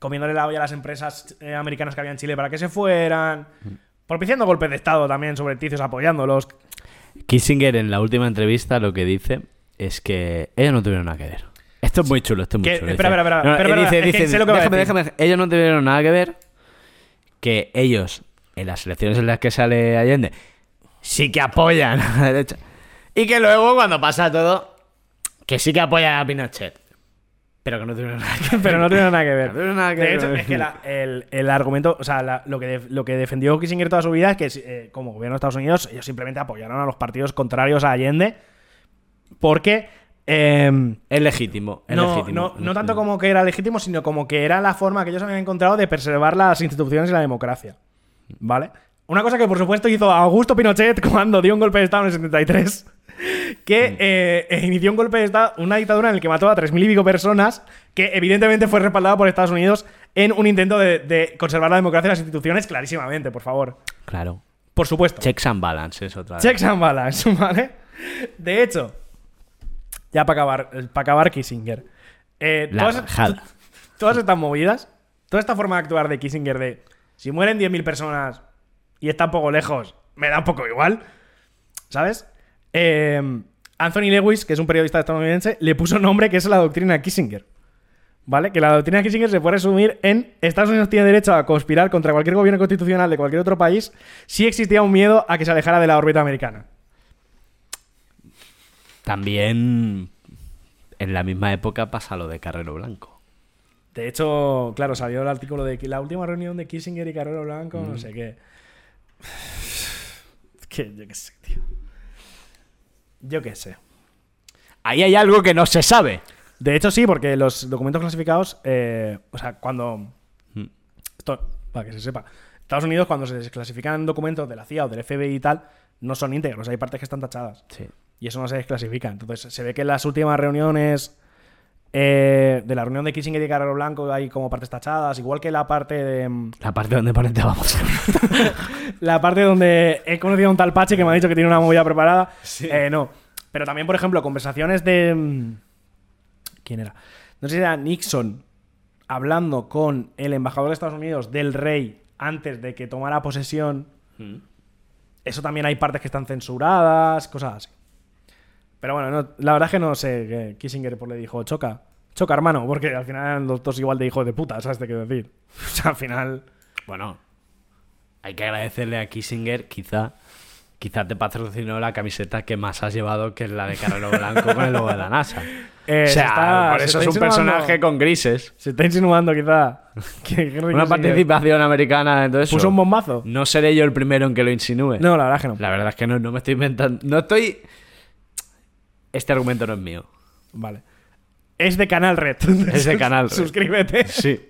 comiéndole la olla a las empresas eh, americanas que había en Chile para que se fueran, propiciando golpes de estado también sobre ticios apoyándolos. Kissinger en la última entrevista lo que dice es que ellos no tuvieron nada que ver. Esto es muy chulo, esto es muy chulo. espera, Dice- espera, espera, No, espera, dice, dice, déjame, déjame, ellos no tuvieron nada que ver que ellos en las elecciones en las que sale Allende sí que apoyan a la derecha y que luego cuando pasa todo que sí que apoyan a Pinochet pero que no tuvieron nada que ver. Pero no tiene nada que ver. No tiene nada que de ver. hecho, es que la- el, el argumento, o sea, la- lo, que lo que defendió Kissinger toda su vida es que, eh, como gobierno de Estados Unidos, ellos simplemente apoyaron a los partidos contrarios a Allende porque. em, es legítimo, es no, legítimo. no, no tanto como que era legítimo, sino como que era la forma que ellos habían encontrado de preservar las instituciones y la democracia. ¿Vale? Una cosa que, por supuesto, hizo Augusto Pinochet cuando dio un golpe de Estado en el 73. Que eh, eh, inició un golpe de Estado, una dictadura en el que mató a 3.000 y pico personas, que evidentemente fue respaldada por Estados Unidos en un intento de, de conservar la democracia y las instituciones clarísimamente, por favor. claro Por supuesto. checks and balances otra vez Checks and balance, ¿vale? De hecho, ya para acabar, para acabar Kissinger. eh, La todas, todas estas movidas, toda esta forma de actuar de Kissinger de si mueren 10.000 personas y está un poco lejos, me da un poco igual, ¿sabes? Eh, Anthony Lewis, que es un periodista estadounidense, le puso nombre que es la doctrina Kissinger. ¿Vale? Que la doctrina Kissinger se puede resumir en Estados Unidos tiene derecho a conspirar contra cualquier gobierno constitucional de cualquier otro país si existía un miedo a que se alejara de la órbita americana. también en la misma época pasa lo de Carrero Blanco De hecho, claro, salió el artículo de que la última reunión de Kissinger y Carrero Blanco, no sé qué. Es que yo qué sé, tío. Yo qué sé. ahí hay algo que no se sabe De hecho, sí, porque los documentos clasificados, eh, o sea, cuando. Mm. Esto, para que se sepa. Estados Unidos, cuando se desclasifican documentos de la CIA o del FBI y tal, no son íntegros, hay partes que están tachadas. sí Y eso no se desclasifica. Entonces, se ve que en las últimas reuniones Eh, de la reunión de Kissinger y Carrero Blanco hay como partes tachadas, igual que la parte de. mm, La parte donde vamos. La parte donde he conocido a un tal Pache que me ha dicho que tiene una movida preparada. Eh, no. Pero también, por ejemplo, conversaciones de. mm, ¿Quién era? No sé si era Nixon hablando con el embajador de Estados Unidos del rey antes de que tomara posesión. Eso también hay partes que están censuradas, cosas así. Pero bueno, no- la verdad es que no sé que Kissinger pues, le dijo, choca, choca hermano, porque al final eran los dos igual de hijos de puta, ¿sabes qué quiero decir? O sea, al final... Bueno, hay que agradecerle a Kissinger, quizá. Quizá te patrocinó la camiseta que más has llevado, que es la de Carrero Blanco con el logo de la NASA. Eh, o se sea, está- por eso es un personaje con grises. Se está insinuando quizá que Henry Una Kissinger participación americana en todo eso. puso un bombazo. No seré yo el primero en que lo insinúe. No, la verdad es que no. La verdad es que no, no me estoy inventando. No estoy. Este argumento no es mío. Vale. Es de Canal Red. Es de Canal Red. Suscríbete. Sí.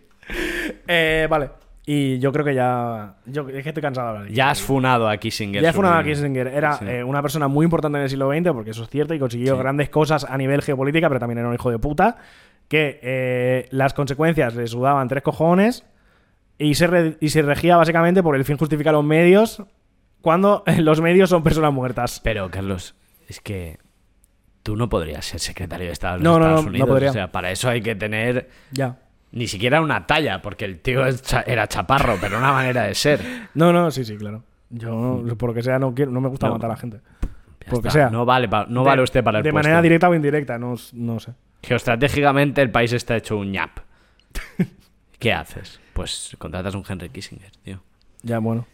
Eh, vale. Y yo creo que ya. Yo es que estoy cansado de hablar. Ya has funado a Kissinger. Ya fue una sobre- Kissinger. Era Sí. eh, una persona muy importante en el siglo XX, porque eso es cierto, y consiguió Sí. grandes cosas a nivel geopolítica, pero también era un hijo de puta. Que eh, las consecuencias le sudaban tres cojones y se, re- y se regía básicamente por el fin justificar los medios cuando los medios son personas muertas. Pero, Carlos, es que. Tú no podrías ser secretario de Estado de No, los no, Estados no, no Unidos. podría. O sea, para eso hay que tener Ya. ni siquiera una talla, porque el tío era chaparro, pero una manera de ser. No, no, sí, sí, claro. Yo, por lo que sea, no quiero, no me gusta No. matar a la gente. Ya Por lo que está. sea. No vale, pa- no De- vale usted para el De puesto. manera directa o indirecta, no, no sé. Geoestratégicamente el país está hecho un ñap. ¿Qué haces? Pues contratas un Henry Kissinger, tío. Ya, bueno.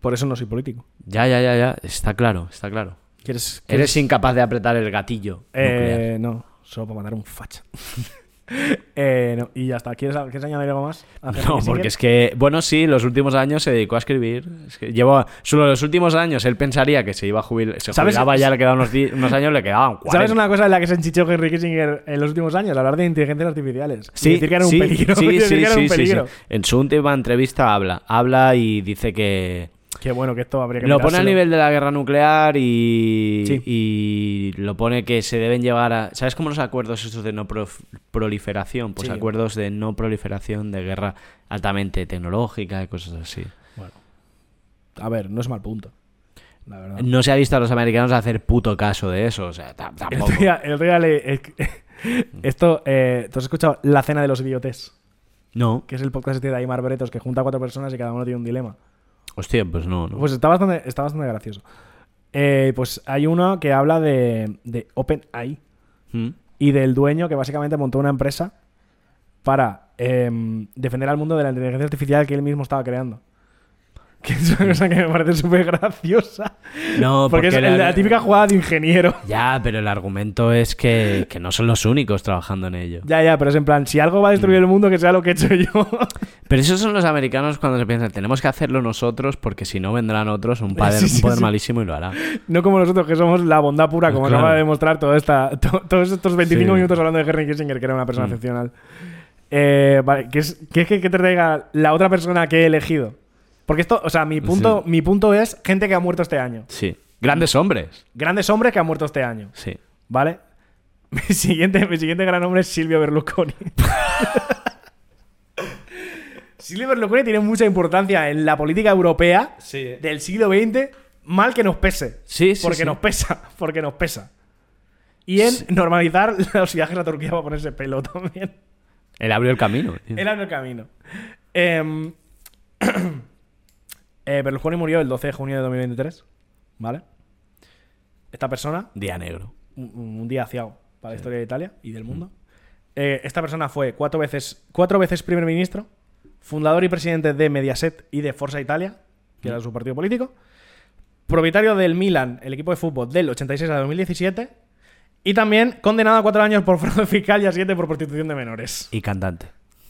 Por eso no soy político. Ya, ya, ya, ya. Está claro, está claro. ¿Quieres, Eres incapaz de apretar el gatillo. nuclear. Eh, no, solo para matar un facha. eh, no, y ya está. ¿Quieres, ¿Quieres añadir algo más? No, porque es que, bueno, sí, los últimos años se dedicó a escribir. Es que solo los últimos años él pensaría que se iba a jubilar, se ¿Sabes? jubilaba ya le quedaban unos, unos años, le quedaban 40. ¿Sabes una cosa en la que se enchichó Henry Kissinger en los últimos años? Hablar de inteligencias artificiales. Y Sí, decir que era un peligro. sí, sí, sí, sí. En su última entrevista habla, habla y dice que Qué bueno que esto habría que lo pone a nivel de la guerra nuclear y, Sí. y lo pone que se deben llevar a... ¿Sabes cómo los acuerdos estos de no prof- proliferación? Pues Sí. acuerdos de no proliferación de guerra altamente tecnológica y cosas así. Bueno. A ver, no es mal punto. La verdad. No se ha visto a los americanos hacer puto caso de eso, o sea, ta- El tampoco. otro día, el día le- esto, eh, ¿tú has escuchado La Cena de los Idiotes? No, Que es el podcast este de Aymar Bretos que junta a cuatro personas y cada uno tiene un dilema. Hostia, pues no, no. Pues está bastante, está bastante gracioso. Eh, pues hay uno que habla de, de OpenAI ¿Mm? y del dueño que básicamente montó una empresa para em, defender al mundo de la inteligencia artificial que él mismo estaba creando. Que es una cosa que me parece súper graciosa. No, porque, porque es la- la, típica jugada de ingeniero. Ya, pero el argumento es que, que no son los únicos trabajando en ello. Ya, ya, pero es en plan, si algo va a destruir el mundo, que sea lo que he hecho yo. Pero esos son los americanos cuando se piensan, tenemos que hacerlo nosotros porque si no vendrán otros, un Sí, sí, un poder sí. malísimo y lo hará. no como nosotros, que somos la bondad pura, como Claro. acaba de demostrar toda esta, to- todos estos 25 Sí. minutos hablando de Henry Kissinger, que era una persona Mm. excepcional. Eh, vale, ¿qué es, qué es que, que te traiga la otra persona que he elegido? Porque esto, o sea, mi punto, Sí. mi punto es gente que ha muerto este año. Sí. Grandes hombres. Grandes hombres que han muerto este año. Sí. ¿Vale? Mi siguiente, mi siguiente gran hombre es Silvio Berlusconi. Silvio Berlusconi tiene mucha importancia en la política europea Sí. del siglo XX, mal que nos pese. Sí, sí, Porque sí. nos pesa, porque nos pesa. Y en Sí. normalizar los viajes a Turquía para ponerse pelo también. Él abrió el camino. tío. Él abrió el camino. Em, eh, Berlusconi murió el 12 de junio de 2023. ¿Vale? Esta persona Día negro. un, un día aciago para la historia de Italia y del mundo. Eh, esta persona fue cuatro veces, cuatro veces primer ministro, fundador y presidente de Mediaset y de Forza Italia, que era su partido político, propietario del Milan, el equipo de fútbol, del 86 al 2017, y también condenado a cuatro años por fraude fiscal y a siete por prostitución de menores. Y cantante.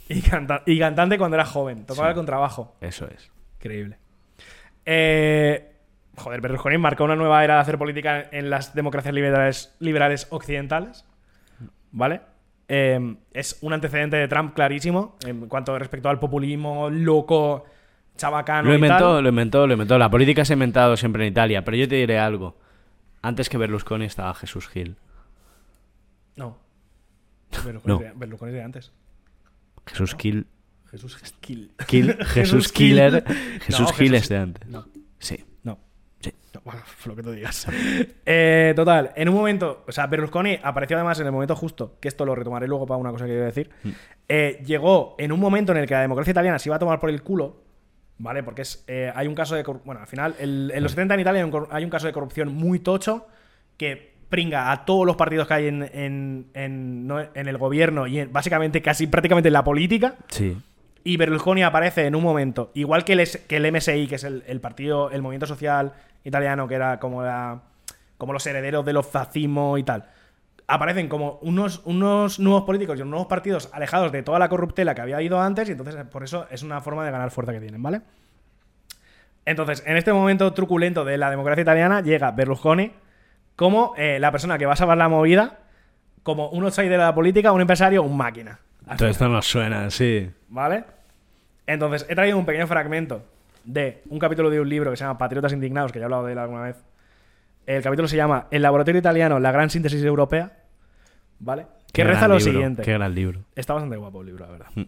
Y, canta- y cantante cuando era joven, tocaba Sí. el contrabajo. Eso es. Increíble. Eh, joder, Berlusconi marcó una nueva era de hacer política en las democracias liberales, liberales occidentales. ¿Vale? Eh, es un antecedente de Trump clarísimo en cuanto respecto al populismo loco, chabacano. Lo y tal. inventó, lo inventó, lo inventó. La política se ha inventado siempre en Italia. Pero yo te diré algo. Antes que Berlusconi estaba Jesús Gil. No. Berlusconi, No. de- Berlusconi es de antes. Jesús Kill. Jesús Kill. Kill- Jesús Killer. Jesús No, Gil Jesús- es de antes. No, Sí. no. Sí. No, bueno, lo que tú digas. Eh, total, en un momento, o sea, Berlusconi apareció además en el momento justo, que esto lo retomaré luego para una cosa que iba a decir. Mm. eh, llegó en un momento en el que la democracia italiana se iba a tomar por el culo, ¿vale? Porque es, eh, hay un caso de. Bueno, al final, el- en los 70 en Italia hay un, cor- hay un caso de corrupción muy tocho que pringa a todos los partidos que hay en, en- en- no- en el gobierno y en- básicamente casi prácticamente en la política. Sí. Y Berlusconi aparece en un momento, igual que el, MSI, que es el, partido, el movimiento social italiano, que era como, la, como los herederos de los fascismos y tal. Aparecen como unos, nuevos políticos y unos nuevos partidos alejados de toda la corruptela que había ido antes, y entonces por eso es una forma de ganar fuerza que tienen, ¿vale? Entonces, en este momento truculento de la democracia italiana, llega Berlusconi como eh, la persona que va a salvar la movida, como un outsider de la política, un empresario, un máquina. Todo esto nos suena, sí. ¿Vale? Entonces, he traído un pequeño fragmento de un capítulo de un libro que se llama Patriotas Indignados, que ya he hablado de él alguna vez. El capítulo se llama El laboratorio italiano, la gran síntesis europea. ¿Vale? Que Qué reza gran lo libro, siguiente. Qué gran libro. Está bastante guapo el libro, la verdad. Mm.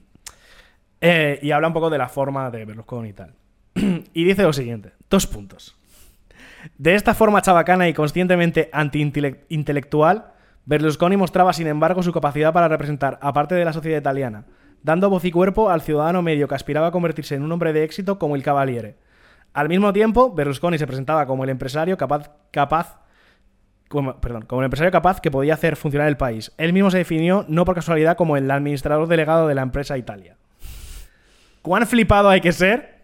Eh, y habla un poco de la forma de Berlusconi y tal. y dice lo siguiente: dos puntos. De esta forma chabacana y conscientemente anti-intelectual, Berlusconi mostraba, sin embargo, su capacidad para representar a parte de la sociedad italiana, dando voz y cuerpo al ciudadano medio que aspiraba a convertirse en un hombre de éxito como el Cavaliere. Al mismo tiempo, Berlusconi se presentaba como el empresario capaz, capaz como, perdón, como el empresario capaz que podía hacer funcionar el país. Él mismo se definió, no por casualidad, como el administrador delegado de la empresa Italia. ¿Cuán flipado hay que ser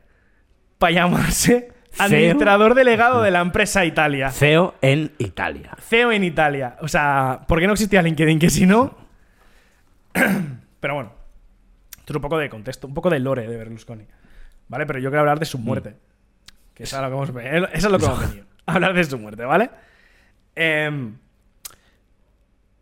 para llamarse administrador delegado de la empresa Italia? CEO en Italia. CEO en Italia. O sea, ¿por qué no existía LinkedIn? Que si no. Pero bueno. Esto es un poco de contexto, un poco de lore de Berlusconi. ¿Vale? Pero yo quiero hablar de su muerte. Que es a lo que hemos venido. Eso es lo que hemos venido. Hablar de su muerte, ¿vale? Em,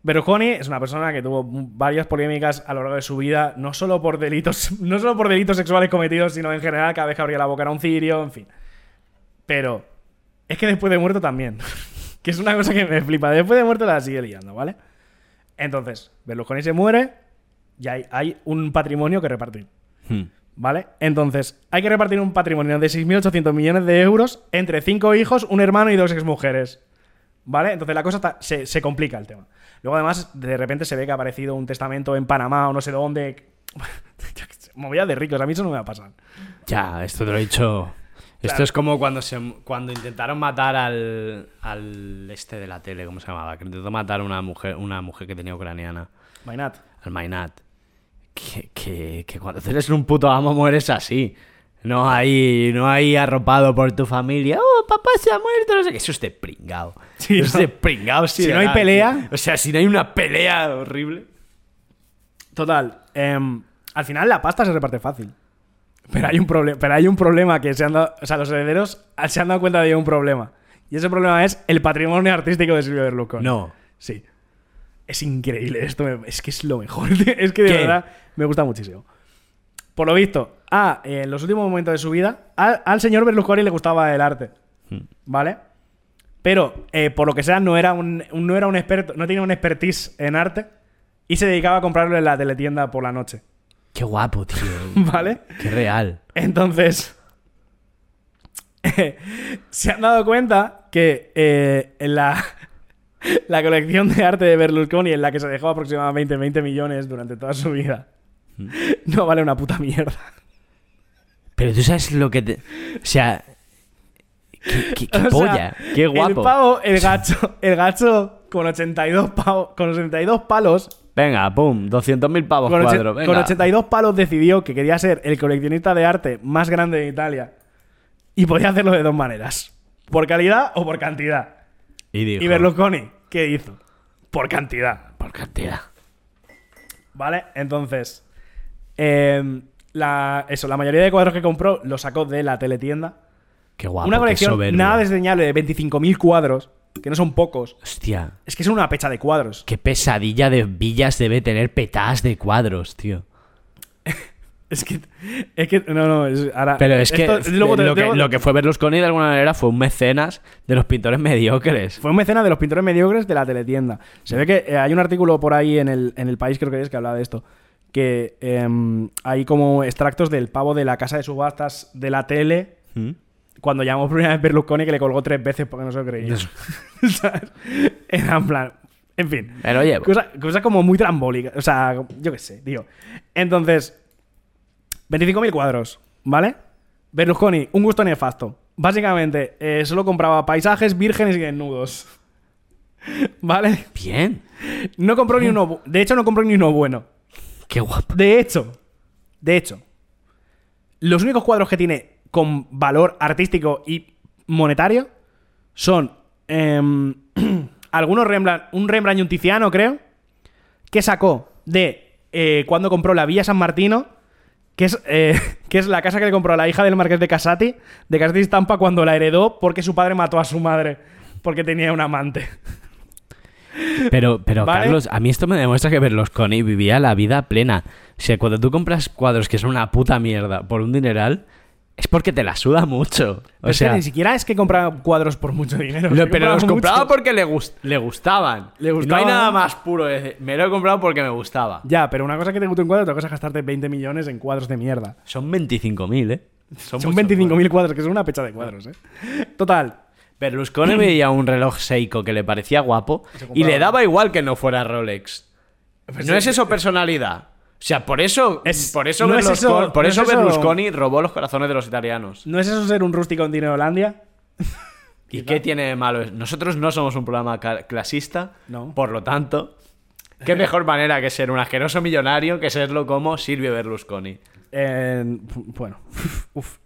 Berlusconi es una persona que tuvo varias polémicas a lo largo de su vida, no solo por delitos, no solo por delitos sexuales cometidos, sino en general, cada vez que abría la boca era un cirio, en fin. Pero es que después de muerto también. que es una cosa que me flipa. Después de muerto la sigue liando, ¿vale? Entonces, Berlusconi se muere y hay, hay un patrimonio que repartir. Hmm. ¿Vale? Entonces, hay que repartir un patrimonio de 6.800 millones de euros entre cinco hijos, un hermano y dos exmujeres. ¿Vale? Entonces la cosa está- se, se complica el tema. Luego, además, de repente se ve que ha aparecido un testamento en Panamá o no sé dónde. Yo qué sé, Movida de ricos, a mí eso no me va a pasar. Ya, esto te lo he dicho. Esto Claro. es como cuando se cuando intentaron matar al, al este de la tele, ¿cómo se llamaba? Que intentó matar a una mujer, una mujer que tenía ucraniana, Mainat. al Mainat. Que, que, que cuando eres un puto amo mueres así. No hay, no hay arropado por tu familia. Oh, papá se ha muerto. No sé qué. Eso es de pringao. Sí, Eso es de pringao. Si de no hay pelea- tío. O sea, si no hay una pelea horrible. Total. em, al final la pasta se reparte fácil. Pero hay un problema. Pero hay un problema que se han dado. O sea, los herederos se han dado cuenta de un problema. Y ese problema es el patrimonio artístico de Silvio Berlusconi. No. Sí. Es increíble esto. me- Es que es lo mejor. Es que de ¿Qué? verdad me gusta muchísimo. Por lo visto, a, en los últimos momentos de su vida, al, al señor Berlusconi le gustaba el arte. Hmm. ¿Vale? Pero, eh, por lo que sea, no era un, un- no era un experto, no tenía un expertise en arte y se dedicaba a comprarlo en la teletienda por la noche. Qué guapo, tío. ¿Vale? Qué real. Entonces, se han dado cuenta que eh, en la, la colección de arte de Berlusconi, en la que se dejó aproximadamente 20 millones durante toda su vida, no vale una puta mierda. Pero tú sabes lo que te. O sea. Qué, qué- qué O sea, polla. Qué guapo. El pavo, el gacho, el gacho con 82, pavos, con 82 palos, Venga, pum, 200.000 pavos con, cuadro. Venga. con 82 palos decidió que quería ser el coleccionista de arte más grande de Italia. Y podía hacerlo de dos maneras. Por calidad o por cantidad. Y dijo, Y Berlusconi, ¿qué hizo? Por cantidad. por cantidad. ¿Vale? Entonces, em, la, eso, la mayoría de cuadros que compró los sacó de la teletienda. Qué guapo. Una colección nada desdeñable de 25.000 cuadros, que no son pocos. Hostia, Es que son una pecha de cuadros. qué pesadilla de villas debe tener petadas de cuadros, tío. Es que, es que, no, no, es, ahora. Pero es que, esto- luego te- lo, que lo que fue Berlusconi de alguna manera fue un mecenas de los pintores mediocres. Fue un mecenas de los pintores mediocres de la teletienda. Se ve que eh, hay un artículo por ahí en el, en el país, creo que es, que habla de esto. Que em, hay como extractos del pavo de la casa de subastas de la tele. ¿Mm? Cuando llamó por primera vez Berlusconi, que le colgó tres veces porque no se lo creía. ¿Sabes? Era en plan. En fin. Me lo llevo. Cosa, cosa como muy trambólica. O sea, yo qué sé, tío. Entonces, 25.000 cuadros, ¿vale? Berlusconi, un gusto nefasto. Básicamente, eh, solo compraba paisajes vírgenes y desnudos. ¿Vale? Bien. No compró ni uno. De hecho, no compró ni uno bueno. Qué guapo. De hecho, de hecho, los únicos cuadros que tiene con valor artístico y monetario son em, algunos Rembrandt, un Rembrandt y un Tiziano, creo, que sacó de eh, cuando compró la Villa San Martino, que es, eh, que es la casa que le compró a la hija del Marqués de Casati, de Casati Estampa, cuando la heredó porque su padre mató a su madre porque tenía un amante. Pero, pero ¿Vale? Carlos, a mí esto me demuestra que Berlusconi vivía la vida plena. O sea, cuando tú compras cuadros que son una puta mierda por un dineral, es porque te la suda mucho. O Pero es que sea, ni siquiera es que compraba cuadros por mucho dinero. Pero los compraba mucho. porque le, gust- le gustaban. Le No hay nada más puro. de me lo he comprado porque me gustaba. Ya, pero una cosa que te guste un cuadro, otra cosa es gastarte 20 millones en cuadros de mierda. Son 25.000, ¿eh? Son muchos 25.000 cuadros, que es una pecha de cuadros, ¿eh? Total. Berlusconi veía un reloj Seiko que le parecía guapo y compraba. le daba igual que no fuera Rolex. Pues no sí. es eso personalidad. O sea, por eso, Es- por eso, no es Berlusconi, eso- por no eso es eso- Berlusconi robó los corazones de los italianos. ¿No es eso ser un rústico en Dinerolandia? ¿Y qué tiene de malo? Nosotros no somos un programa clasista, No. por lo tanto, qué mejor manera que ser un asqueroso millonario que serlo como Silvio Berlusconi. Eh, bueno, uf,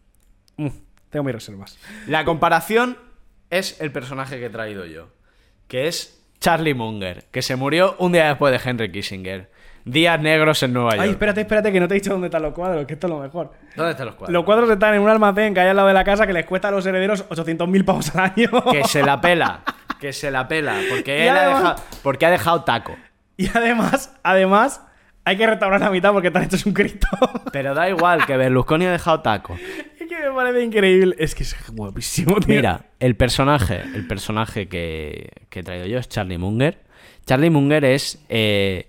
uf, tengo mis reservas. La comparación es el personaje que he traído yo, que es Charlie Munger, que se murió un día después de Henry Kissinger. Días negros en Nueva York. Ay, espérate, espérate, que no te he dicho dónde están los cuadros, que esto es lo mejor. ¿Dónde están los cuadros? Los cuadros están en un almacén que hay al lado de la casa que les cuesta a los herederos 800.000 pavos al año. Que se la pela, que se la pela, porque él ha dejado, porque ha dejado taco. Y además, además, hay que restaurar la mitad porque están hechos un Cristo. Pero da igual, que Berlusconi ha dejado taco. es que me parece increíble. Es que es guapísimo, tío. Mira, el personaje, el personaje que, que he traído yo es Charlie Munger. Charlie Munger es eh,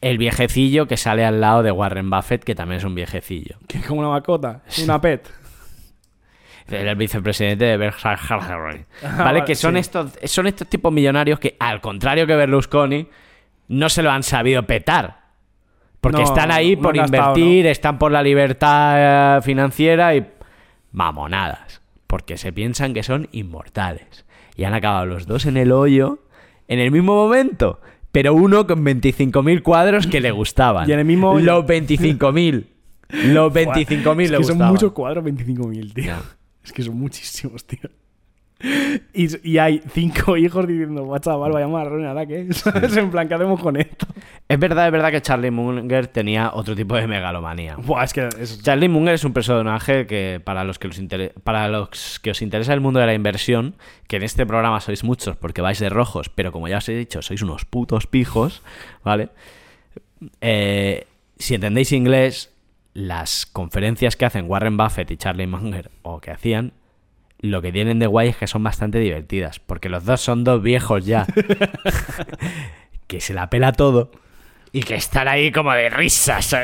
el viejecillo que sale al lado de Warren Buffett, que también es un viejecillo. Que es como una mascota, una pet. El vicepresidente de Berkshire Hathaway. Ah, ¿Vale? vale, Que son, sí. estos, son estos tipos millonarios que, al contrario que Berlusconi, no se lo han sabido petar. Porque No, están ahí no por invertir, están por la libertad eh, financiera y mamonadas. Porque se piensan que son inmortales. Y han acabado los dos en el hoyo en el mismo momento. Pero uno con 25.000 cuadros que le gustaban. Y en el mismo. Los 25.000. Los 25.000 Es le que son muchos cuadros, 25.000, tío. Es que son muchísimos, tío. Y, y hay cinco hijos diciendo, "Buah, chaval, vaya marrón, ¿la qué? ¿Sabes? En plan, ¿qué hacemos con esto? Es verdad, es verdad que Charlie Munger tenía otro tipo de megalomanía. Buah, es que es... Charlie Munger es un personaje que para los que, los inter- para los que os interesa el mundo de la inversión, que en este programa sois muchos porque vais de rojos, pero como ya os he dicho, sois unos putos pijos, ¿vale? Eh, si entendéis inglés, las conferencias que hacen Warren Buffett y Charlie Munger, o que hacían, lo que tienen de guay es que son bastante divertidas, porque los dos son dos viejos ya, que se la pela todo y que están ahí como de risas.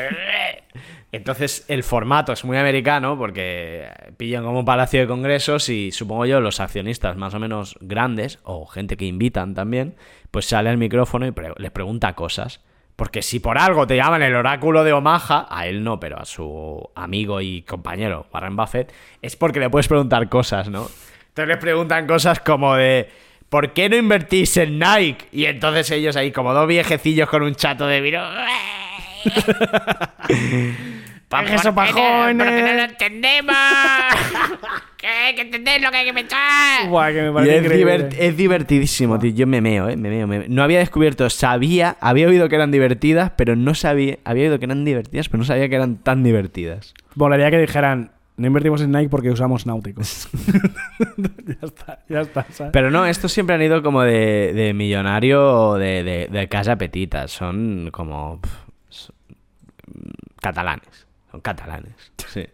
Entonces el formato es muy americano porque pillan como un palacio de congresos y supongo yo los accionistas más o menos grandes o gente que invitan también, pues sale al micrófono y pre- les pregunta cosas. Porque si por algo te llaman el oráculo de Omaha, a él no, pero a su amigo y compañero Warren Buffett, es porque le puedes preguntar cosas, ¿no? Entonces les preguntan cosas como de ¿por qué no invertís en Nike? Y entonces ellos ahí como dos viejecillos con un chato de vino. ¡Eso, pajones! porque no lo entendemos. que hay que entender lo que hay que pensar. Buah, que me parece es, increíble. divert- es divertidísimo, tío. Yo me meo, ¿eh? Me meo, me meo. No había descubierto, sabía, había oído que eran divertidas, pero no sabía, había oído que eran divertidas, pero no sabía que eran tan divertidas. Volaría que dijeran, no invertimos en Nike porque usamos náuticos. ya está, ya está. ¿sabes? Pero no, estos siempre han ido como de, de millonario o de, de- de casa petita. Son como catalanes. Son catalanes. Sí.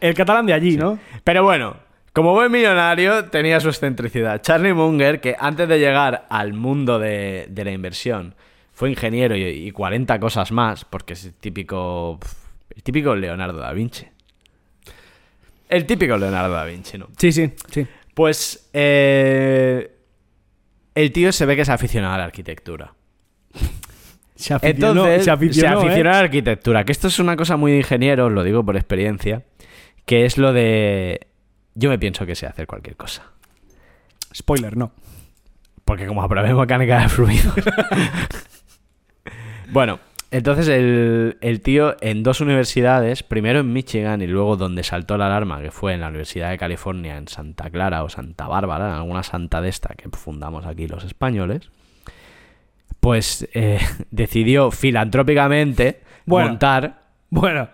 El catalán de allí, ¿no? Pero bueno, como buen millonario, tenía su excentricidad. Charlie Munger, que antes de llegar al mundo de, de la inversión, fue ingeniero y, y 40 cosas más, porque es el típico. El típico Leonardo da Vinci. El típico Leonardo da Vinci, ¿no? Sí, sí, sí. Pues. eh, el tío se ve que es aficionado a la arquitectura. Se aficionó, Entonces, se aficionó, ¿eh? a la arquitectura. Que esto es una cosa muy de ingeniero, os lo digo por experiencia. Que es lo de. Yo me pienso que sé hacer cualquier cosa. Spoiler, no. Porque como aprobé mecánica de fluidos. bueno, entonces el, el tío en dos universidades, primero en Michigan y luego donde saltó la alarma, que fue en la Universidad de California, en Santa Clara o Santa Bárbara, en alguna santa de esta que fundamos aquí los españoles, pues eh, decidió filantrópicamente Bueno. montar Bueno,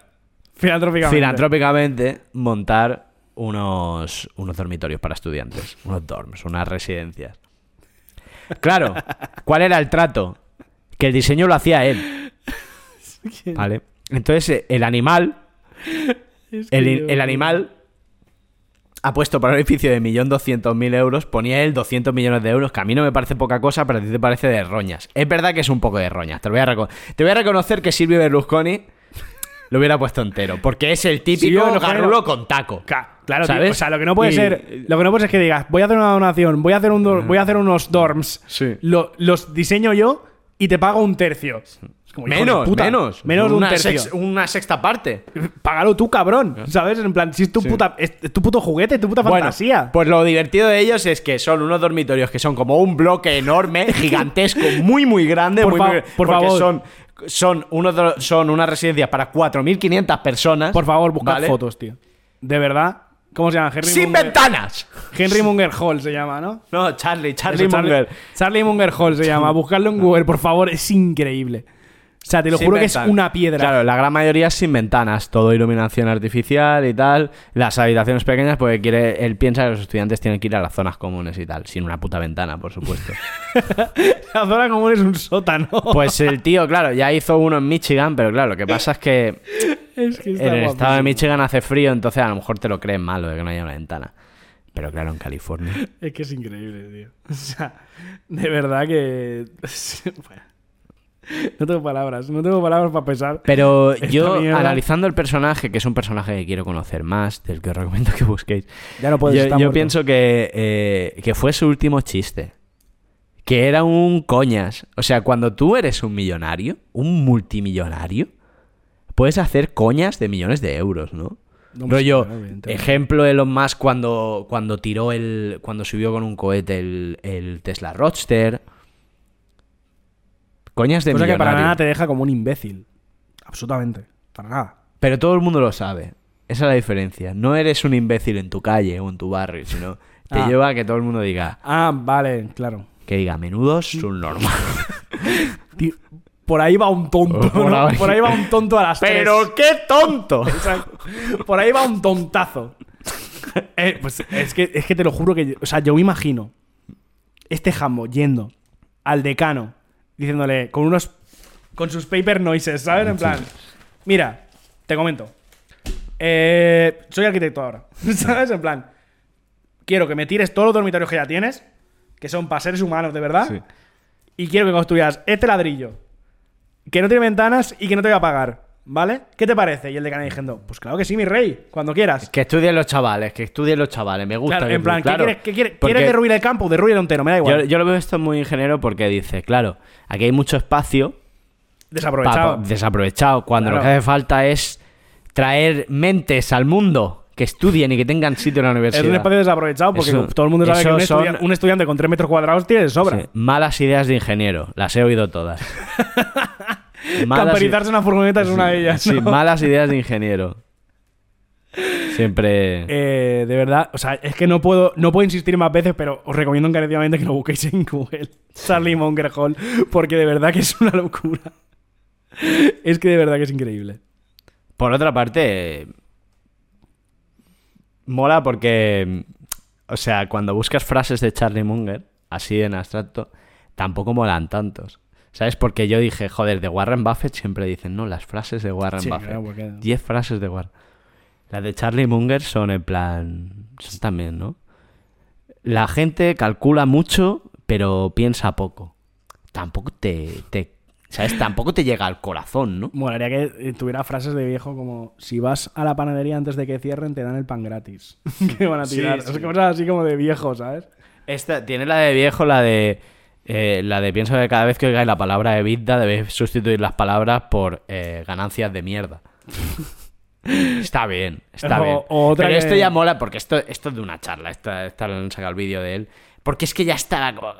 filantrópicamente. filantrópicamente montar unos, unos dormitorios para estudiantes, unos dorms, unas residencias. Claro, ¿cuál era el trato? Que el diseño lo hacía él. ¿Vale? Entonces, eh, el animal, Es que el, el animal ha puesto para un edificio de 1.200.000 euros, ponía él 200 millones de euros, que a mí no me parece poca cosa, pero a ti te parece de roñas. Es verdad que es un poco de roñas, te lo voy a, te voy a reconocer que Silvio Berlusconi lo hubiera puesto entero, porque es el típico garrulo no- con taco. Claro, tío, ¿Sabes? o sea, lo que no puede Y- ser, lo que no puede ser es que digas, voy a hacer una donación, voy a hacer un dor- voy a hacer unos dorms, Sí. lo- los diseño yo y te pago un tercio. Como, Menos, puta, menos. menos un tercio. sex- una sexta parte. Págalo tú, cabrón, ¿sabes? En plan, si es tu Sí. puta es, tu puto juguete, es tu puta fantasía. pues lo divertido de ellos es que son unos dormitorios que son como un bloque enorme, gigantesco, muy, muy grande. Por muy, fa- muy- por porque favor. Son, son, unos, do- son unas residencias para 4.500 personas. Por favor, buscad ¿vale? fotos, tío. De verdad. ¿Cómo se llama? Henry ¡Sin Munger- ventanas! Henry Munger Hall se llama, ¿no? No, Charlie, Charlie Eso, Munger. Charlie Munger Hall se llama. Buscarlo en Google, por favor. Es increíble. O sea, te lo Sin juro que es una piedra. Claro, la gran mayoría es sin ventanas, todo iluminación artificial y tal. Las habitaciones pequeñas, porque quiere, él piensa que los estudiantes tienen que ir a las zonas comunes y tal, sin una puta ventana, por supuesto. La zona común es un sótano. Pues el tío, claro, ya hizo uno en Michigan, pero claro, lo que pasa es que es que en el estado de. Michigan hace frío, entonces a lo mejor te lo crees malo de que no haya una ventana. Pero claro, en California. Es que es increíble, tío. O sea, de verdad que. Bueno. No tengo palabras, no tengo palabras para pensar. Pero yo, mierda. analizando el personaje, que es un personaje que quiero conocer más, del que os recomiendo que busquéis, Ya no puedes yo, estar yo pienso que, eh, que fue su último chiste. Que era un coñas. O sea, cuando tú eres un millonario, un multimillonario, puedes hacer coñas de millones de euros, ¿no? No, Rollo, ejemplo Elon Musk cuando, cuando tiró el. cuando subió con un cohete el, el Tesla Roadster. Coñas de Cosa que para nada te deja como un imbécil. Absolutamente. Para nada. Pero todo el mundo lo sabe. Esa es la diferencia. No eres un imbécil en tu calle o en tu barrio, sino te Ah. lleva a que todo el mundo diga, Ah, vale, claro. que diga, menudos son normal. Tío, por ahí va un tonto. Por ¿no? ahí. Por ahí va un tonto a las ¡Pero qué tonto! Exacto. Por ahí va un tontazo. Eh, pues es que, es que te lo juro que. O sea, yo me imagino este jambo yendo al decano diciéndole con unos. con sus paper noises, ¿sabes? En plan, mira, te comento. Eh, soy arquitecto ahora, ¿sabes? En plan, quiero que me tires todos los dormitorios que ya tienes, que son para seres humanos de verdad, Sí. y quiero que construyas este ladrillo, que no tiene ventanas y que no te voy a pagar, ¿vale? ¿Qué te parece? Y el decano diciendo, pues claro que sí, mi rey, cuando quieras. Que estudien los chavales, que estudien los chavales. Me gusta. Claro, en plan, ¿qué quieres, qué quieres, ¿quieres derruir el campo? Derruir entero, me da igual. yo lo veo esto muy ingeniero porque dice, claro, aquí hay mucho espacio pa- Desaprovechado. desaprovechado, cuando lo que hace falta es traer mentes al mundo que estudien y que tengan sitio en la es universidad. un espacio desaprovechado porque Eso- todo el mundo sabe que un, son- estudia- un estudiante con 3 metros cuadrados tiene de sobra. Sí, Malas ideas de ingeniero, las he oído todas. Malas Camperizarse una furgoneta es una de ellas. Sí, ¿no? malas ideas de ingeniero. Siempre. Eh, de verdad, o sea, es que no puedo, no puedo insistir más veces, pero os recomiendo encarecidamente que lo busquéis en Google. Charlie Munger Hall, porque de verdad que es una locura. Es que de verdad que es increíble. Por otra parte, mola porque, o sea, cuando buscas frases de Charlie Munger, así en abstracto, tampoco molan tantos. ¿Sabes? Porque yo dije, joder, de Warren Buffett siempre dicen, no, las frases de Warren Sí, Buffett. claro, porque- 10 frases de Warren. Las de Charlie Munger son en plan. Son también, ¿no? La gente calcula mucho, pero piensa poco. Tampoco te. te ¿Sabes? Tampoco te llega al corazón, ¿no? Molaría que eh, tuviera frases de viejo como si vas a la panadería antes de que cierren te dan el pan gratis. que van a Sí, tirar. sí. Es cosas así como de viejo, ¿sabes? Esta, tiene la de viejo, la de. Eh, la de pienso que cada vez que oigáis la palabra EBITDA debéis sustituir las palabras por eh, ganancias de mierda. está bien, está O- bien. otra Pero que- esto ya mola porque esto, esto es de una charla. Esta, esta han sacado el vídeo de él. Porque es que ya está. como-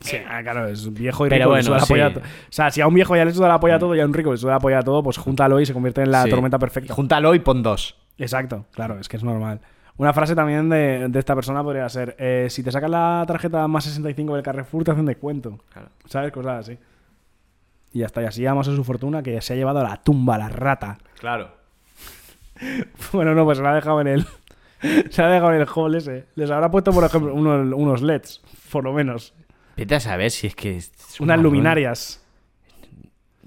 Sí, ah, claro, es viejo y Pero rico. le bueno, suda la sí. polla a to- O sea, si a un viejo ya le suda la polla a todo y a un rico le suda la polla a todo, pues júntalo y se convierte en la Sí. tormenta perfecta. Júntalo y pon dos. Exacto, claro, es que es normal. Una frase también de, de esta persona podría ser: eh, Si te sacas la tarjeta más 65 del Carrefour, te hacen descuento. ¿Sabes? Cosas así. Y ya está, y así llamamos a su fortuna que se ha llevado a la tumba, la rata. Claro. Bueno, no, pues se la ha dejado en el. se la ha dejado en el hall ese. Les habrá puesto, por ejemplo, unos, unos LEDs, por lo menos. Vete a saber si es que. es Unas luminarias.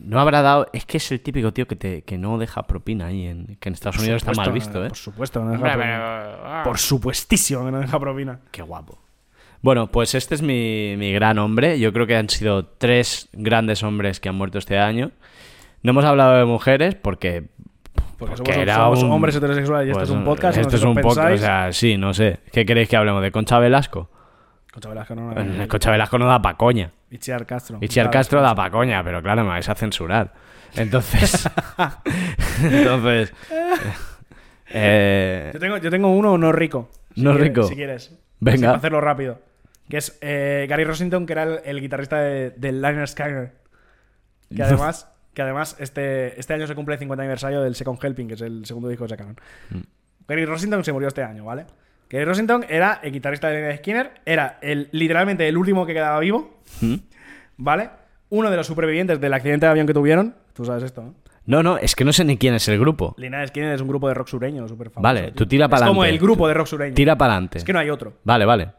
No habrá dado. Es que es el típico tío que, te, que no deja propina ahí. En, que en Estados Unidos está mal visto, ¿eh? Por supuesto, que no deja propina. ah, Por supuestísimo que no deja propina. Qué guapo. Bueno, pues este es mi, mi gran hombre. Yo creo que han sido tres grandes hombres que han muerto este año. No hemos hablado de mujeres porque. Porque porque somos, era somos un- hombres heterosexuales y pues, esto es un podcast. y Esto no es un podcast. O sea, sí, no sé. ¿Qué queréis que hablemos? ¿De Concha Velasco? Concha Velasco no, no, Bueno, no. Concha Velasco no da pa' coña. Itziar Castro. Itziar Castro da pa' coña, pero claro, me vais a censurar. Entonces. entonces. eh, Yo tengo, yo tengo uno no rico. Si No quieres- rico. Si quieres. Venga. Así, para hacerlo rápido. Que es eh, Gary Rossington, que era el, el guitarrista de, de Liner Skyner. Que además, que además este, este año se cumple el 50 aniversario del Second Helping, que es el segundo disco que sacaron. Mm. Gary Rossington se murió este año, ¿vale? Gary Rossington era el guitarrista de Skinner, era el, literalmente el último que quedaba vivo, ¿Mm? ¿vale? Uno de los supervivientes del accidente de avión que tuvieron. Tú sabes esto, ¿no? No, no, es que no sé ni quién es el grupo. Lynyrd Skinner es un grupo de rock sureño súper famoso. Vale, tío. tú tira Es pa'lante. como el grupo de rock sureño. Tira para adelante. Es que no hay otro. Vale, vale.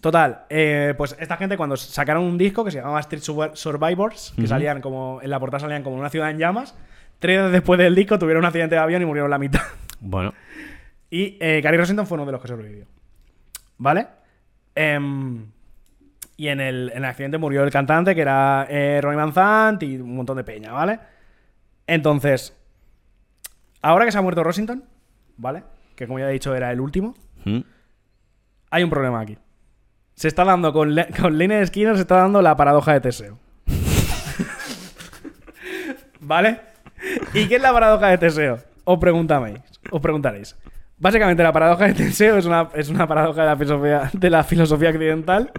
Total, eh, pues esta gente cuando sacaron un disco que se llamaba Street Sur- Survivors, que salían como, en la portada salían como una ciudad en llamas, tres días después del disco tuvieron un accidente de avión y murieron la mitad. Bueno, Y eh, Gary Rossington fue uno de los que sobrevivió. ¿Vale? Em, y en el, en el accidente murió el cantante, que era eh, Ronnie Van Zant y un montón de peña, ¿vale? Entonces, ahora que se ha muerto Rossington, ¿vale? Que como ya he dicho era el último, ¿Mm? hay un problema aquí. Se está dando con, Le con Lynyrd Skinner, se está dando la paradoja de Teseo. ¿Vale? ¿Y qué es la paradoja de Teseo? Os preguntaréis. Os preguntaréis. Básicamente la paradoja de Teseo es una, es una paradoja de la filosofía, de la filosofía occidental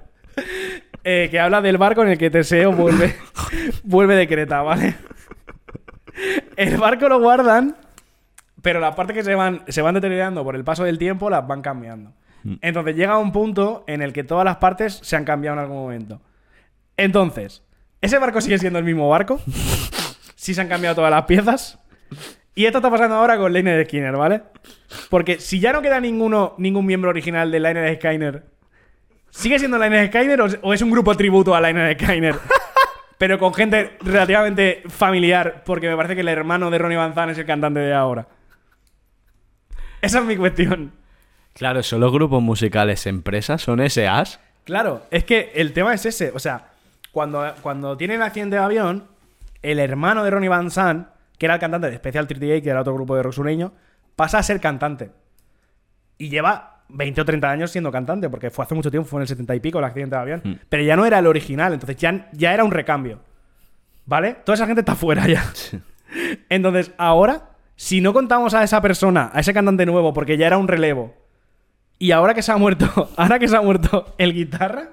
eh, que habla del barco en el que Teseo vuelve, vuelve de Creta, ¿vale? El barco lo guardan, pero las partes que se van, se van deteriorando por el paso del tiempo las van cambiando. Entonces llega un punto en el que todas las partes se han cambiado en algún momento. Entonces, ¿ese barco sigue siendo el mismo barco? Sí se han cambiado todas las piezas. Y esto está pasando ahora con Liner Skinner, ¿vale? Porque si ya no queda ninguno, ningún miembro original de Liner Skinner, ¿sigue siendo Liner Skinner o, o es un grupo tributo a Liner Skinner? Pero con gente relativamente familiar, porque me parece que el hermano de Ronnie Van Zant es el cantante de ahora. Esa es mi cuestión. Claro, son los grupos musicales empresas, son SAs. Claro, es que el tema es ese. O sea, cuando, cuando tiene el accidente de avión, el hermano de Ronnie Van Sant, que era el cantante de Special 38, que era otro grupo de rock sureño, pasa a ser cantante. Y lleva 20 o 30 años siendo cantante, porque fue hace mucho tiempo, fue en el 70 y pico el accidente de avión. Mm. Pero ya no era el original, entonces ya, ya era un recambio. ¿Vale? Toda esa gente está fuera ya. Entonces, ahora, si no contamos a esa persona, a ese cantante nuevo, porque ya era un relevo, y ahora que se ha muerto, ahora que se ha muerto el guitarra,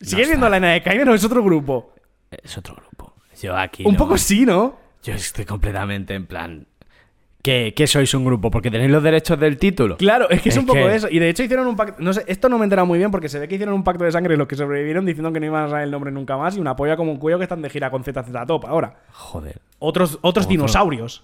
¿sigue siendo la de Skyner o es otro grupo? Es otro grupo. Yo aquí. Un no. poco sí, ¿no? Yo estoy completamente en plan. ¿Qué, qué sois un grupo? ¿Porque tenéis los derechos del título? Claro, es que es, Es un poco que- eso. Y de hecho hicieron un pacto. No sé, esto no me he enterado muy bien porque se ve que hicieron un pacto de sangre los que sobrevivieron diciendo que no iban a saber el nombre nunca más y una polla como un cuello que están de gira con ZZ Top ahora. Joder. Otros, otros Otro. dinosaurios.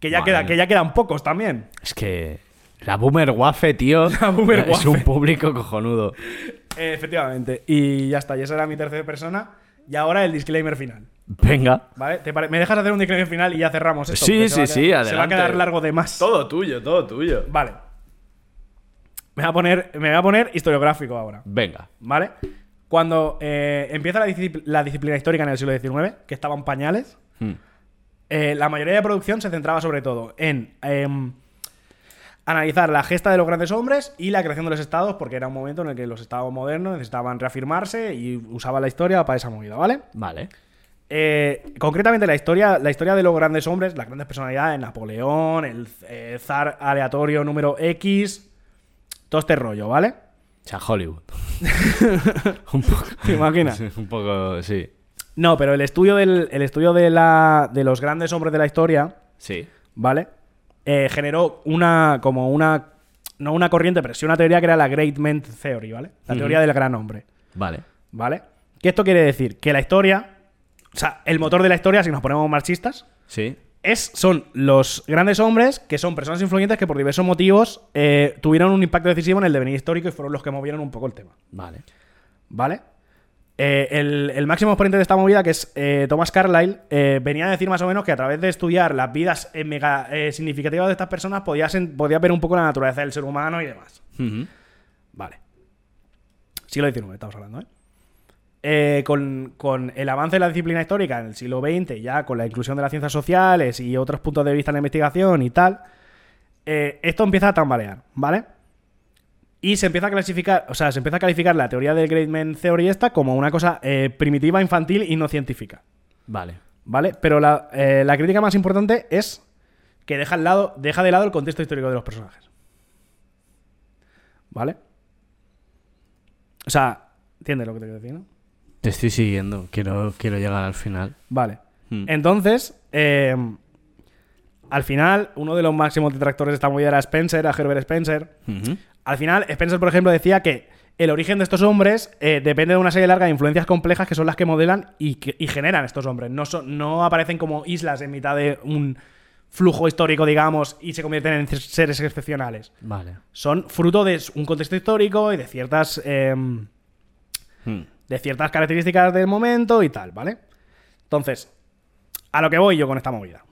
Que ya, Madre queda, que ya quedan pocos también. Es que. La Boomer Wafe, tío. La Boomer Es un público cojonudo. Efectivamente. Y ya está. Y esa era mi tercera persona. Y ahora el disclaimer final. Venga. ¿Vale? ¿Te pare- ¿Me dejas hacer un disclaimer final y ya cerramos esto? Sí, sí, sí, quedar- Se va a quedar largo de más. Todo tuyo, todo tuyo. Vale. Me voy a poner, me voy a poner historiográfico ahora. Venga. ¿Vale? Cuando eh, empieza la, discipl- la disciplina histórica en el siglo XIX, que estaban pañales, Hmm. eh, la mayoría de producción se centraba sobre todo en em, analizar la gesta de los grandes hombres y la creación de los estados, porque era un momento en el que los estados modernos necesitaban reafirmarse y usaban la historia para esa movida, ¿vale? Vale. Eh, concretamente la historia, la historia de los grandes hombres, las grandes personalidades, Napoleón, el eh, zar aleatorio número X, todo este rollo, ¿vale? O sea, Hollywood. un poco. ¿Te imaginas? Un poco, sí. No, pero el estudio, del, el estudio de, la, de los grandes hombres de la historia, Sí. ¿vale? Eh, generó una, como una, no una corriente, pero sí una teoría que era la Great Men Theory, ¿vale? La teoría del gran hombre, Vale. ¿vale? ¿Qué esto quiere decir? Que la historia, o sea, el motor de la historia, si nos ponemos marxistas, Sí. es, son los grandes hombres que son personas influyentes que por diversos motivos eh, tuvieron un impacto decisivo en el devenir histórico y fueron los que movieron un poco el tema. Vale. ¿Vale? Eh, el, el máximo exponente de esta movida, que es eh, Thomas Carlyle, eh, venía a decir más o menos que a través de estudiar las vidas mega significativas de estas personas podías, podías ver un poco la naturaleza del ser humano y demás. Ujú. Vale. Siglo XIX estamos hablando, ¿eh? Eh, con, con el avance de la disciplina histórica en el siglo XX, ya con la inclusión de las ciencias sociales y otros puntos de vista en la investigación y tal, eh, esto empieza a tambalear, ¿vale? Y se empieza a clasificar, o sea, se empieza a calificar la teoría del Great Men Theory esta como una cosa eh, primitiva, infantil y no científica, Vale. ¿vale? Pero la, la crítica más importante es que deja, al lado, deja de lado el contexto histórico de los personajes. ¿Vale? O sea, ¿entiendes lo que te quiero decir, no? Te estoy siguiendo. Quiero, quiero llegar al final. Vale. Hmm. Entonces, eh, al final, uno de los máximos detractores de esta movida era Spencer, era Herbert Spencer. Al final, Spencer, por ejemplo, decía que el origen de estos hombres eh, depende de una serie larga de influencias complejas que son las que modelan y, que- y generan estos hombres. No, son- no aparecen como islas en mitad de un flujo histórico, digamos, y se convierten en seres excepcionales. Vale. Son fruto de un contexto histórico y de ciertas... em, Hmm. De ciertas características del momento y tal, ¿vale? Entonces, a lo que voy yo con esta movida.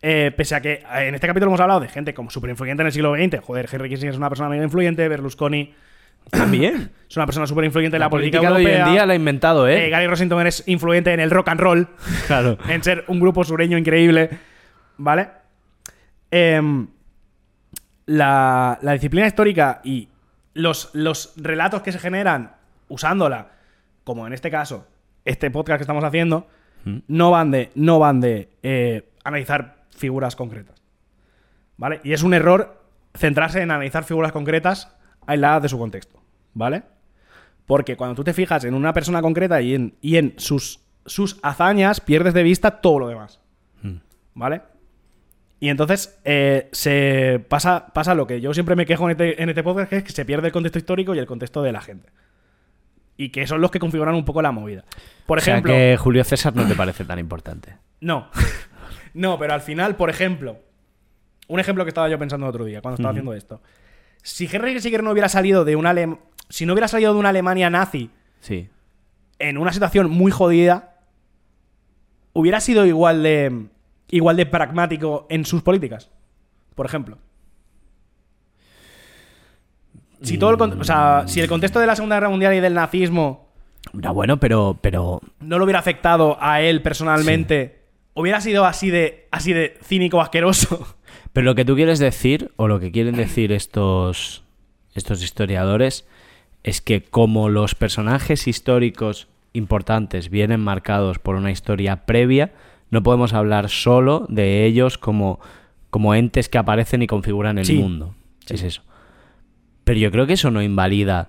Eh, pese a que eh, en este capítulo hemos hablado de gente como súper influyente en el siglo XX, joder, Henry Kissinger es una persona mega influyente, Berlusconi También. es una persona súper influyente en la, política, de hoy en día la ha inventado, Eh, ¿eh? Gary Rossington es influyente en el rock and roll, Claro. en ser un grupo sureño increíble, ¿vale? Em, la, la disciplina histórica y los, los relatos que se generan usándola, como en este caso, este podcast que estamos haciendo, Mm. no van de, no van de eh, analizar figuras concretas. ¿Vale? Y es un error centrarse en analizar figuras concretas aisladas de su contexto. ¿Vale? Porque cuando tú te fijas en una persona concreta y en, y en sus, sus hazañas, pierdes de vista todo lo demás. Mm. ¿Vale? Y entonces eh, se pasa, pasa lo que yo siempre me quejo en este, en este podcast, que es que se pierde el contexto histórico y el contexto de la gente. Y que son los que configuran un poco la movida. Por o sea ejemplo, que Julio César no te parece tan importante. no. no, pero al final, por ejemplo, un ejemplo que estaba yo pensando el otro día cuando estaba haciendo esto. Si Henry Kissinger no hubiera salido de una si no hubiera salido de una Alemania nazi Sí. en una situación muy jodida, hubiera sido igual de igual de pragmático en sus políticas. Por ejemplo. Si todo el o sea, si el contexto de la Segunda Guerra Mundial y del nazismo No, bueno, pero, pero no lo hubiera afectado a él personalmente, hubiera sido así de así de cínico asqueroso. Pero lo que tú quieres decir, o lo que quieren decir estos, estos historiadores, es que como los personajes históricos importantes vienen marcados por una historia previa, no podemos hablar solo de ellos como, como entes que aparecen y configuran el Sí. mundo. Es eso. Pero yo creo que eso no invalida.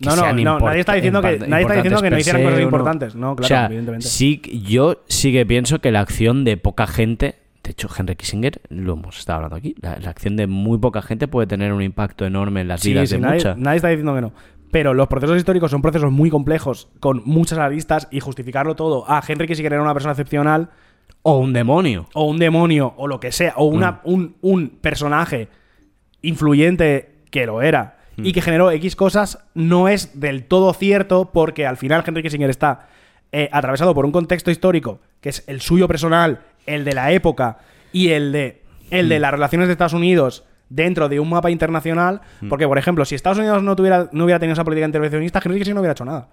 que No, no, sean no, import- nadie está diciendo que- nadie está diciendo que no hicieran cosas importantes. No, claro, o sea, evidentemente. sí, yo sí que pienso que la acción de poca gente, de hecho, Henry Kissinger, lo hemos estado hablando aquí, la, la acción de muy poca gente puede tener un impacto enorme en las Sí, vidas sí, de nadie, muchas. nadie está diciendo que no. Pero los procesos históricos son procesos muy complejos, con muchas aristas, y justificarlo todo a Henry Kissinger era una persona excepcional, O un demonio. o un demonio, o lo que sea, o una, un, un personaje influyente que lo era y que generó X cosas, no es del todo cierto porque al final Henry Kissinger está eh, atravesado por un contexto histórico que es el suyo personal, el de la época y el de, el de las relaciones de Estados Unidos dentro de un mapa internacional. Mm. Porque, por ejemplo, si Estados Unidos no, tuviera, no hubiera tenido esa política intervencionista, Henry Kissinger no hubiera hecho nada.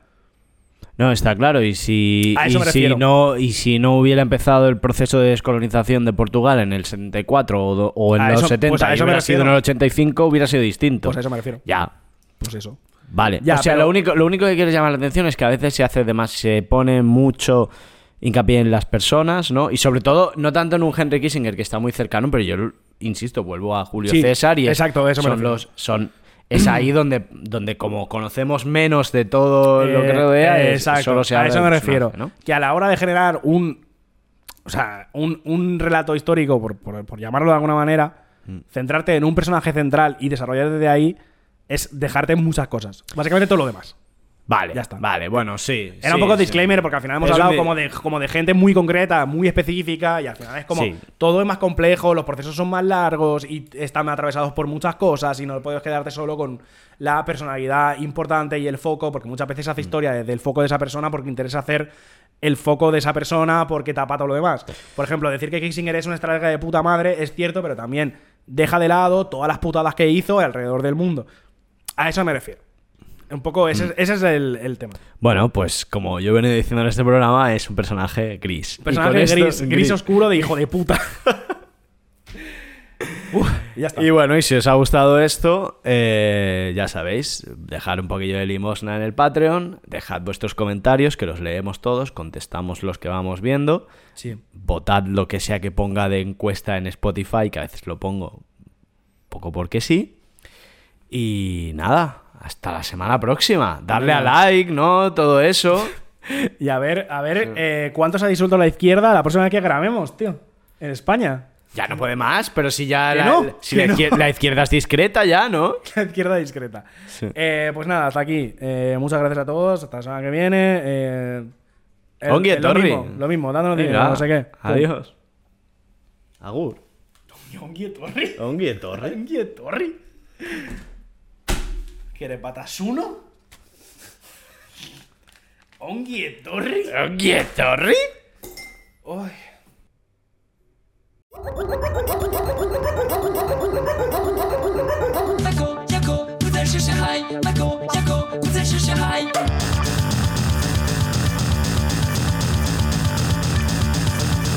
No, está claro. Y si, y me si no, y si no hubiera empezado el proceso de descolonización de Portugal en el 74 o, do- o en A los eso- 70 pues a y me hubiera sido en el 85, hubiera sido distinto. Pues a eso me refiero. Ya, Pues eso. vale. Ya, o sea, pero- lo, único, lo único que quiero llamar la atención es que a veces se hace de más, se pone mucho hincapié en las personas, ¿no? Y sobre todo, no tanto en un Henry Kissinger que está muy cercano, pero yo insisto, vuelvo a Julio Sí, César y exacto, eso me son refiero. los son es ahí donde, donde como conocemos menos de todo lo que Eh, rodea, eh, es- solo se a eso me refiero. ¿no? Que a la hora de generar un. O sea, un, un relato histórico, por, por- por llamarlo de alguna manera, Mm. centrarte en un personaje central y desarrollar desde ahí es dejarte muchas cosas. Básicamente todo lo demás. Vale, Ya está. Vale, bueno, sí. Era un poco sí. disclaimer porque al final hemos Es hablado como de, como de gente muy concreta, muy específica y al final es como Sí. todo es más complejo, los procesos son más largos y están atravesados por muchas cosas y no puedes quedarte solo con la personalidad importante y el foco porque muchas veces se Mm. hace historia desde el foco de esa persona porque interesa hacer el foco de esa persona porque tapa todo lo demás. Por ejemplo, decir que Kissinger es una estratega de puta madre es cierto, pero también deja de lado todas las putadas que hizo alrededor del mundo. A eso me refiero. Un poco, ese, Mm. es- ese es el, el tema. Bueno, pues como yo venía diciendo en este programa, es un personaje gris. Personaje esto- gris, gris oscuro de hijo de puta. Uf, ya está. Y bueno, y si os ha gustado esto, eh, ya sabéis, dejar un poquillo de limosna en el Patreon, dejad vuestros comentarios, que los leemos todos, contestamos los que vamos viendo, Sí. votad lo que sea que ponga de encuesta en Spotify, que a veces lo pongo poco porque sí. Y nada, hasta la semana próxima. Darle a like, ¿no? Todo eso. Y a ver, a ver, eh, ¿cuántos ha disuelto la izquierda la próxima vez que grabemos, tío? En España. Ya no puede más, pero si ya la, no, si la, no. izquier- la izquierda es discreta ya, ¿no? La izquierda discreta. Sí. Eh, pues nada, hasta aquí. Eh, muchas gracias a todos. Hasta la semana que viene. Eh, el- el- lo mismo, lo mismo, dándonos Venga, dinero, no sé qué. Adiós. Agur. Ongi etorri. Ongi etorri. Ongi etorri. ¿Quieres patas uno? Ongi etorri. Ongi etorri. Uy.马狗呀狗，不再是小孩，马狗呀狗，不再是小孩。